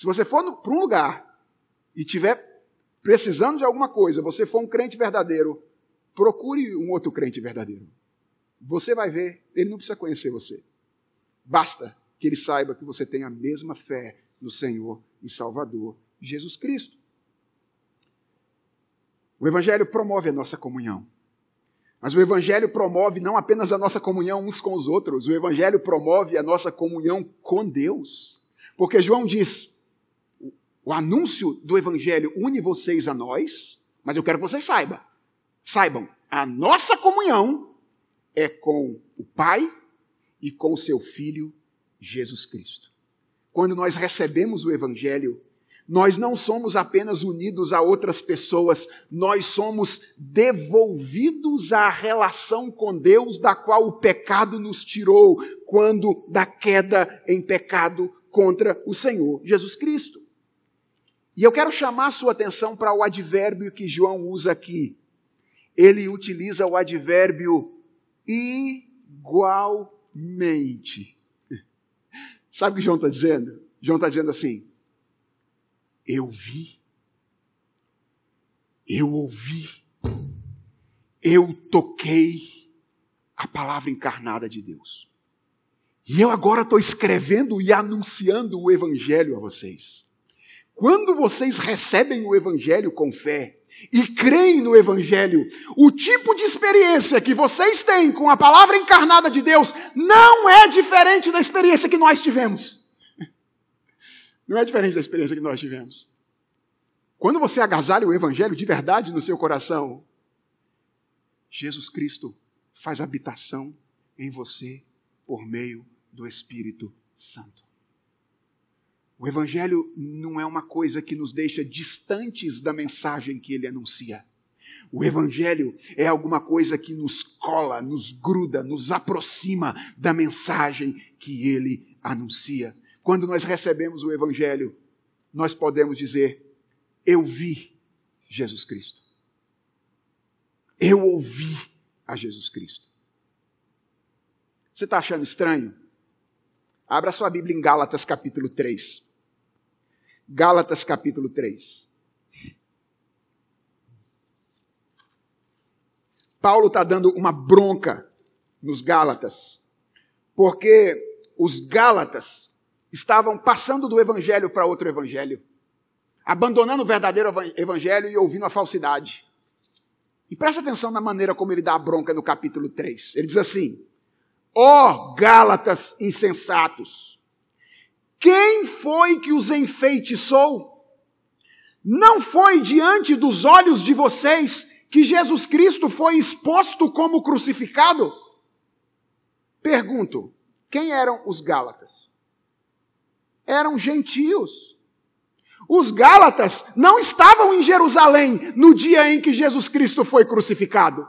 Se você for para um lugar e tiver precisando de alguma coisa, você for um crente verdadeiro, procure um outro crente verdadeiro. Você vai ver, ele não precisa conhecer você. Basta que ele saiba que você tem a mesma fé no Senhor e Salvador Jesus Cristo. O Evangelho promove a nossa comunhão. Mas o Evangelho promove não apenas a nossa comunhão uns com os outros, o Evangelho promove a nossa comunhão com Deus. Porque João diz: o anúncio do Evangelho une vocês a nós, mas eu quero que vocês saibam. Saibam, a nossa comunhão é com o Pai e com o seu Filho Jesus Cristo. Quando nós recebemos o Evangelho, nós não somos apenas unidos a outras pessoas, nós somos devolvidos à relação com Deus da qual o pecado nos tirou quando da queda em pecado contra o Senhor Jesus Cristo. E eu quero chamar sua atenção para o advérbio que João usa aqui. Ele utiliza o advérbio igualmente. Sabe o que João está dizendo? João está dizendo assim: Eu vi, eu ouvi, eu toquei a palavra encarnada de Deus. E eu agora estou escrevendo e anunciando o Evangelho a vocês. Quando vocês recebem o Evangelho com fé e creem no Evangelho, o tipo de experiência que vocês têm com a palavra encarnada de Deus não é diferente da experiência que nós tivemos. Não é diferente da experiência que nós tivemos. Quando você agasalha o Evangelho de verdade no seu coração, Jesus Cristo faz habitação em você por meio do Espírito Santo. O Evangelho não é uma coisa que nos deixa distantes da mensagem que ele anuncia. O Evangelho é alguma coisa que nos cola, nos gruda, nos aproxima da mensagem que ele anuncia. Quando nós recebemos o Evangelho, nós podemos dizer: Eu vi Jesus Cristo. Eu ouvi a Jesus Cristo. Você está achando estranho? Abra sua Bíblia em Gálatas capítulo 3. Gálatas capítulo 3. Paulo está dando uma bronca nos Gálatas, porque os Gálatas estavam passando do evangelho para outro evangelho, abandonando o verdadeiro evangelho e ouvindo a falsidade. E presta atenção na maneira como ele dá a bronca no capítulo 3. Ele diz assim: Ó oh, Gálatas insensatos, quem foi que os enfeitiçou? Não foi diante dos olhos de vocês que Jesus Cristo foi exposto como crucificado? Pergunto: quem eram os Gálatas? Eram gentios os Gálatas não estavam em Jerusalém no dia em que Jesus Cristo foi crucificado.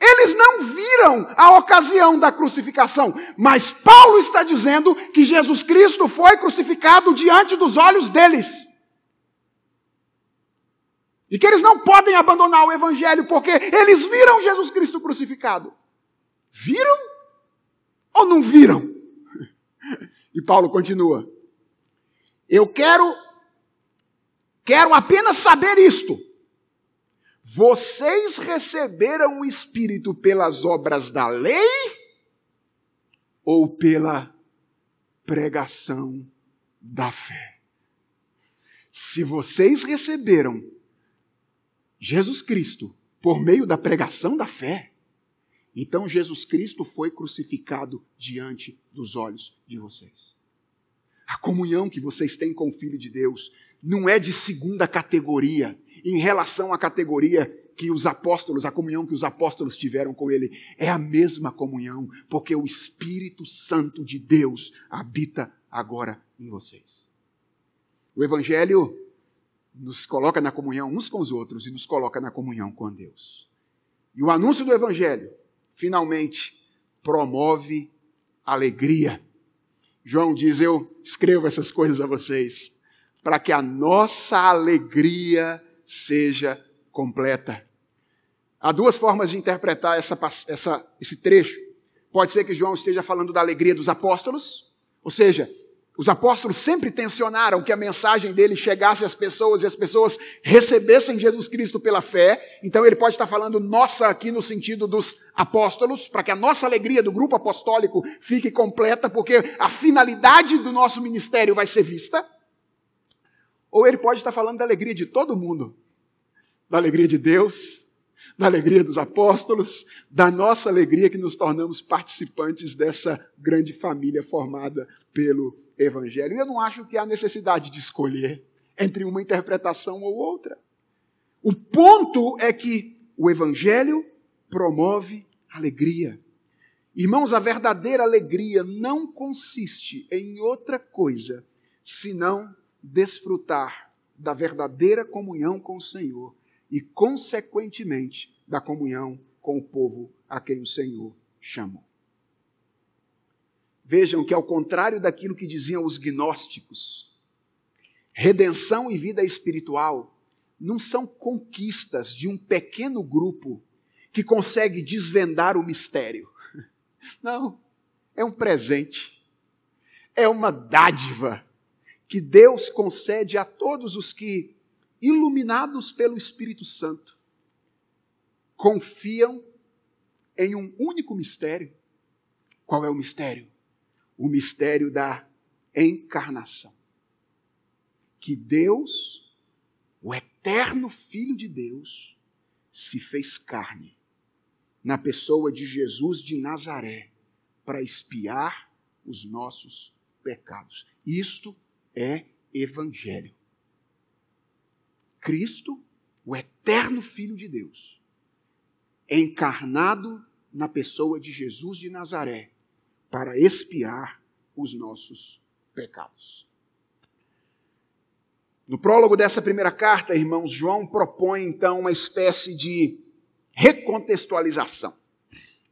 Eles não viram a ocasião da crucificação, mas Paulo está dizendo que Jesus Cristo foi crucificado diante dos olhos deles. E que eles não podem abandonar o evangelho porque eles viram Jesus Cristo crucificado. Viram ou não viram? E Paulo continua: Eu quero Quero apenas saber isto. Vocês receberam o Espírito pelas obras da lei ou pela pregação da fé? Se vocês receberam Jesus Cristo por meio da pregação da fé, então Jesus Cristo foi crucificado diante dos olhos de vocês. A comunhão que vocês têm com o Filho de Deus não é de segunda categoria em relação à categoria que os apóstolos, a comunhão que os apóstolos tiveram com ele, é a mesma comunhão, porque o Espírito Santo de Deus habita agora em vocês. O Evangelho nos coloca na comunhão uns com os outros e nos coloca na comunhão com Deus. E o anúncio do Evangelho, finalmente, promove alegria. João diz: Eu escrevo essas coisas a vocês para que a nossa alegria seja completa. Há duas formas de interpretar essa, essa, esse trecho. Pode ser que João esteja falando da alegria dos apóstolos, ou seja, os apóstolos sempre tensionaram que a mensagem dele chegasse às pessoas e as pessoas recebessem Jesus Cristo pela fé. Então ele pode estar falando nossa aqui no sentido dos apóstolos, para que a nossa alegria do grupo apostólico fique completa, porque a finalidade do nosso ministério vai ser vista. Ou ele pode estar falando da alegria de todo mundo, da alegria de Deus, da alegria dos apóstolos, da nossa alegria que nos tornamos participantes dessa grande família formada pelo Evangelho. E eu não acho que há necessidade de escolher entre uma interpretação ou outra. O ponto é que o Evangelho promove alegria. Irmãos, a verdadeira alegria não consiste em outra coisa senão desfrutar da verdadeira comunhão com o Senhor e, consequentemente, da comunhão com o povo a quem o Senhor chamou. Vejam que, ao contrário daquilo que diziam os gnósticos, redenção e vida espiritual não são conquistas de um pequeno grupo que consegue desvendar o mistério. Não, é um presente, é uma dádiva que Deus concede a todos os que, iluminados pelo Espírito Santo, confiam em um único mistério. Qual é o mistério? O mistério da encarnação. Que Deus, o eterno Filho de Deus, se fez carne na pessoa de Jesus de Nazaré para espiar os nossos pecados. Isto é evangelho. Cristo, o eterno Filho de Deus, encarnado na pessoa de Jesus de Nazaré para expiar os nossos pecados. No prólogo dessa primeira carta, irmãos, João propõe então uma espécie de recontextualização.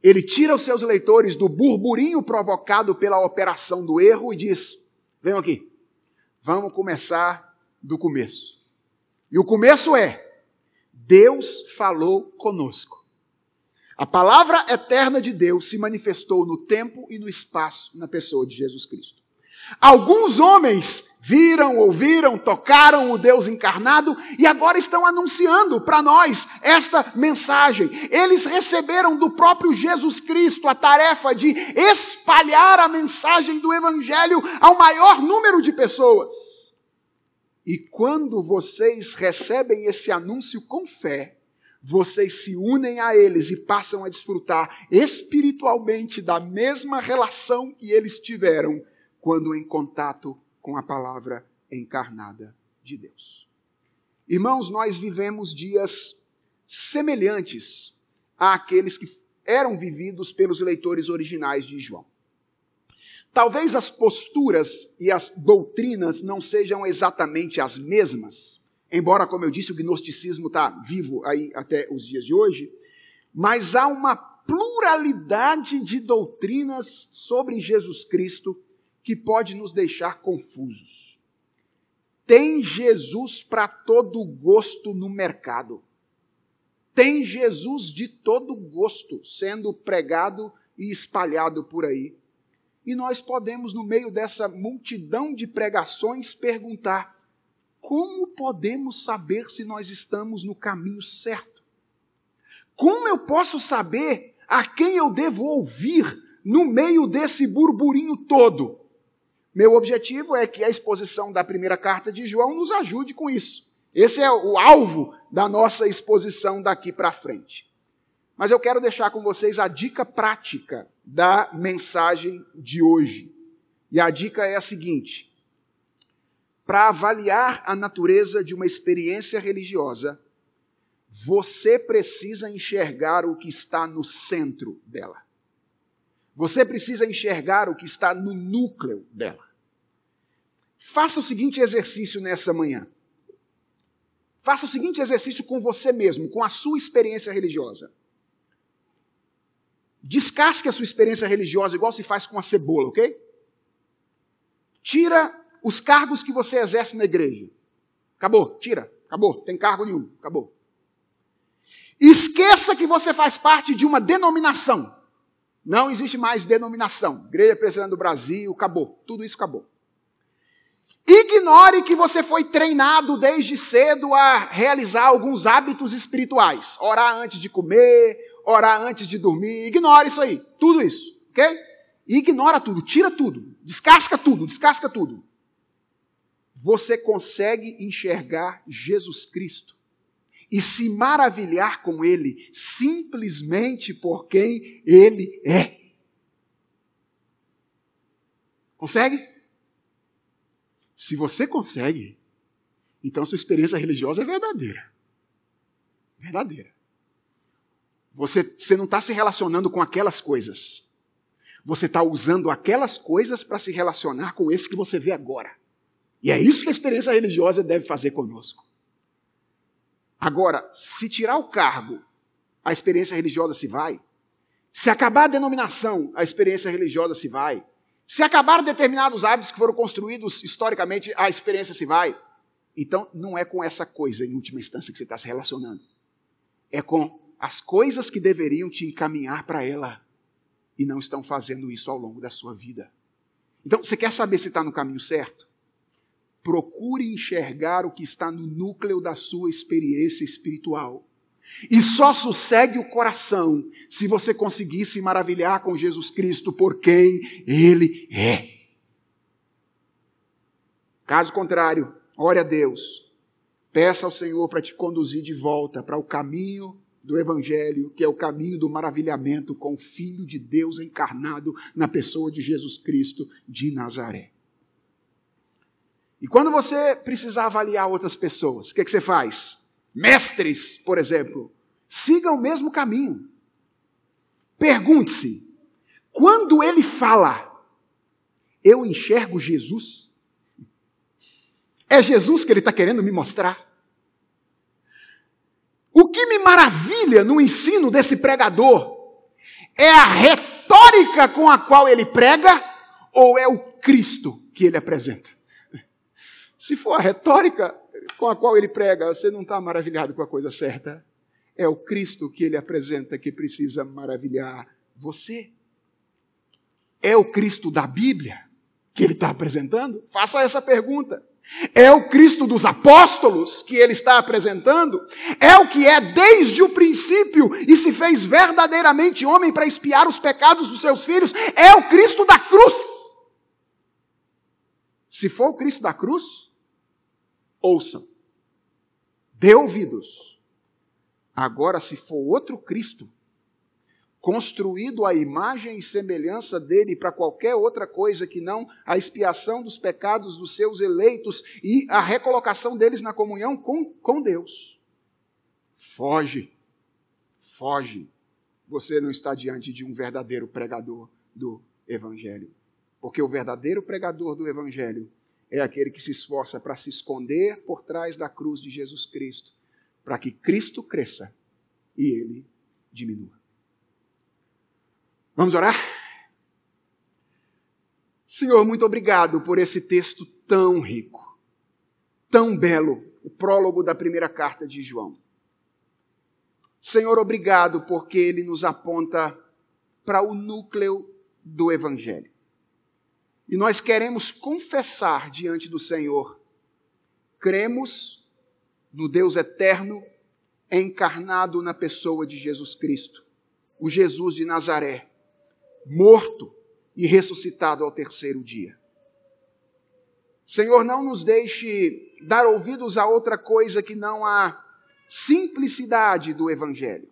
Ele tira os seus leitores do burburinho provocado pela operação do erro e diz: venham aqui, vamos começar do começo. E o começo é: Deus falou conosco. A palavra eterna de Deus se manifestou no tempo e no espaço na pessoa de Jesus Cristo. Alguns homens viram, ouviram, tocaram o Deus encarnado e agora estão anunciando para nós esta mensagem. Eles receberam do próprio Jesus Cristo a tarefa de espalhar a mensagem do Evangelho ao maior número de pessoas. E quando vocês recebem esse anúncio com fé, vocês se unem a eles e passam a desfrutar espiritualmente da mesma relação que eles tiveram quando em contato com a palavra encarnada de Deus. Irmãos, nós vivemos dias semelhantes àqueles que eram vividos pelos leitores originais de João. Talvez as posturas e as doutrinas não sejam exatamente as mesmas, embora, como eu disse, o gnosticismo está vivo aí até os dias de hoje, mas há uma pluralidade de doutrinas sobre Jesus Cristo que pode nos deixar confusos. Tem Jesus para todo gosto no mercado. Tem Jesus de todo gosto sendo pregado e espalhado por aí. E nós podemos, no meio dessa multidão de pregações, perguntar: como podemos saber se nós estamos no caminho certo? Como eu posso saber a quem eu devo ouvir no meio desse burburinho todo? Meu objetivo é que a exposição da primeira carta de João nos ajude com isso. Esse é o alvo da nossa exposição daqui para frente. Mas eu quero deixar com vocês a dica prática da mensagem de hoje. E a dica é a seguinte: para avaliar a natureza de uma experiência religiosa, você precisa enxergar o que está no centro dela. Você precisa enxergar o que está no núcleo dela. Faça o seguinte exercício nessa manhã. Faça o seguinte exercício com você mesmo, com a sua experiência religiosa. Descasque a sua experiência religiosa igual se faz com a cebola, ok? Tira os cargos que você exerce na igreja. Acabou, tira, acabou, tem cargo nenhum, acabou. Esqueça que você faz parte de uma denominação. Não existe mais denominação. Igreja Presbiteriana do Brasil, acabou. Tudo isso acabou. Ignore que você foi treinado desde cedo a realizar alguns hábitos espirituais. Orar antes de comer, orar antes de dormir. Ignore isso aí. Tudo isso. Ok? Ignora tudo, tira tudo. Descasca tudo, descasca tudo você consegue enxergar Jesus Cristo e se maravilhar com Ele simplesmente por quem Ele é. Consegue? Se você consegue, então sua experiência religiosa é verdadeira. Verdadeira. Você, você não está se relacionando com aquelas coisas. Você está usando aquelas coisas para se relacionar com esse que você vê agora. E é isso que a experiência religiosa deve fazer conosco. Agora, se tirar o cargo, a experiência religiosa se vai. Se acabar a denominação, a experiência religiosa se vai. Se acabar determinados hábitos que foram construídos historicamente, a experiência se vai. Então, não é com essa coisa, em última instância, que você está se relacionando. É com as coisas que deveriam te encaminhar para ela e não estão fazendo isso ao longo da sua vida. Então, você quer saber se está no caminho certo? procure enxergar o que está no núcleo da sua experiência espiritual. E só sossegue o coração se você conseguir se maravilhar com Jesus Cristo por quem Ele é. Caso contrário, ore a Deus, peça ao Senhor para te conduzir de volta para o caminho do Evangelho, que é o caminho do maravilhamento com o Filho de Deus encarnado na pessoa de Jesus Cristo de Nazaré. E quando você precisar avaliar outras pessoas, o que, que você faz? Mestres, por exemplo, sigam o mesmo caminho. Pergunte-se: quando ele fala, eu enxergo Jesus? É Jesus que ele está querendo me mostrar? O que me maravilha no ensino desse pregador é a retórica com a qual ele prega ou é o Cristo que ele apresenta? Se for a retórica com a qual ele prega, você não está maravilhado com a coisa certa. É o Cristo que ele apresenta que precisa maravilhar você. É o Cristo da Bíblia que ele está apresentando? Faça essa pergunta. É o Cristo dos apóstolos que ele está apresentando? É o que é desde o princípio e se fez verdadeiramente homem para expiar os pecados dos seus filhos? É o Cristo da cruz. Se for o Cristo da cruz, ouçam, dê ouvidos. Agora, se for outro Cristo, construído à imagem e semelhança dele para qualquer outra coisa que não a expiação dos pecados dos seus eleitos e a recolocação deles na comunhão com, com Deus. Foge, foge. Você não está diante de um verdadeiro pregador do Evangelho. Porque o verdadeiro pregador do Evangelho é aquele que se esforça para se esconder por trás da cruz de Jesus Cristo, para que Cristo cresça e ele diminua. Vamos orar? Senhor, muito obrigado por esse texto tão rico, tão belo, o prólogo da primeira carta de João. Senhor, obrigado porque ele nos aponta para o núcleo do Evangelho. E nós queremos confessar diante do Senhor. Cremos no Deus eterno encarnado na pessoa de Jesus Cristo, o Jesus de Nazaré morto e ressuscitado ao terceiro dia. Senhor, não nos deixe dar ouvidos a outra coisa que não a simplicidade do Evangelho.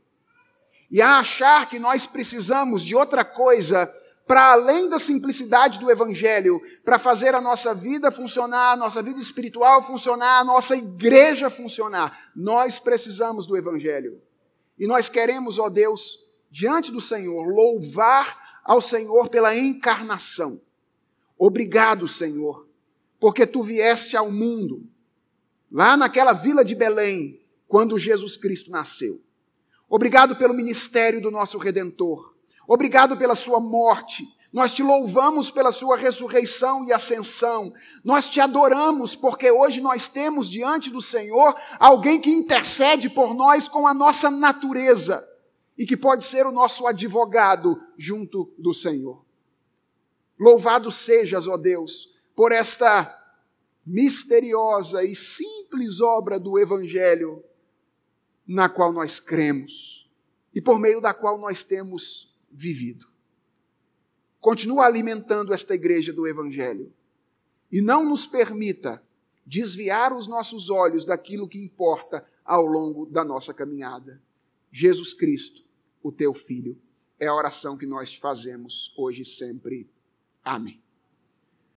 E a achar que nós precisamos de outra coisa para além da simplicidade do Evangelho, para fazer a nossa vida funcionar, a nossa vida espiritual funcionar, a nossa igreja funcionar. Nós precisamos do Evangelho. E nós queremos, ó Deus, diante do Senhor, louvar ao Senhor pela encarnação. Obrigado, Senhor, porque tu vieste ao mundo, lá naquela vila de Belém, quando Jesus Cristo nasceu. Obrigado pelo ministério do nosso Redentor. Obrigado pela sua morte. Nós te louvamos pela sua ressurreição e ascensão. Nós te adoramos porque hoje nós temos diante do Senhor alguém que intercede por nós com a nossa natureza e que pode ser o nosso advogado junto do Senhor. Louvado sejas, ó Deus, por esta misteriosa e simples obra do Evangelho, na qual nós cremos e por meio da qual nós temos vivido. Continua alimentando esta igreja do Evangelho e não nos permita desviar os nossos olhos daquilo que importa ao longo da nossa caminhada. Jesus Cristo o teu filho. É a oração que nós te fazemos hoje e sempre. Amém.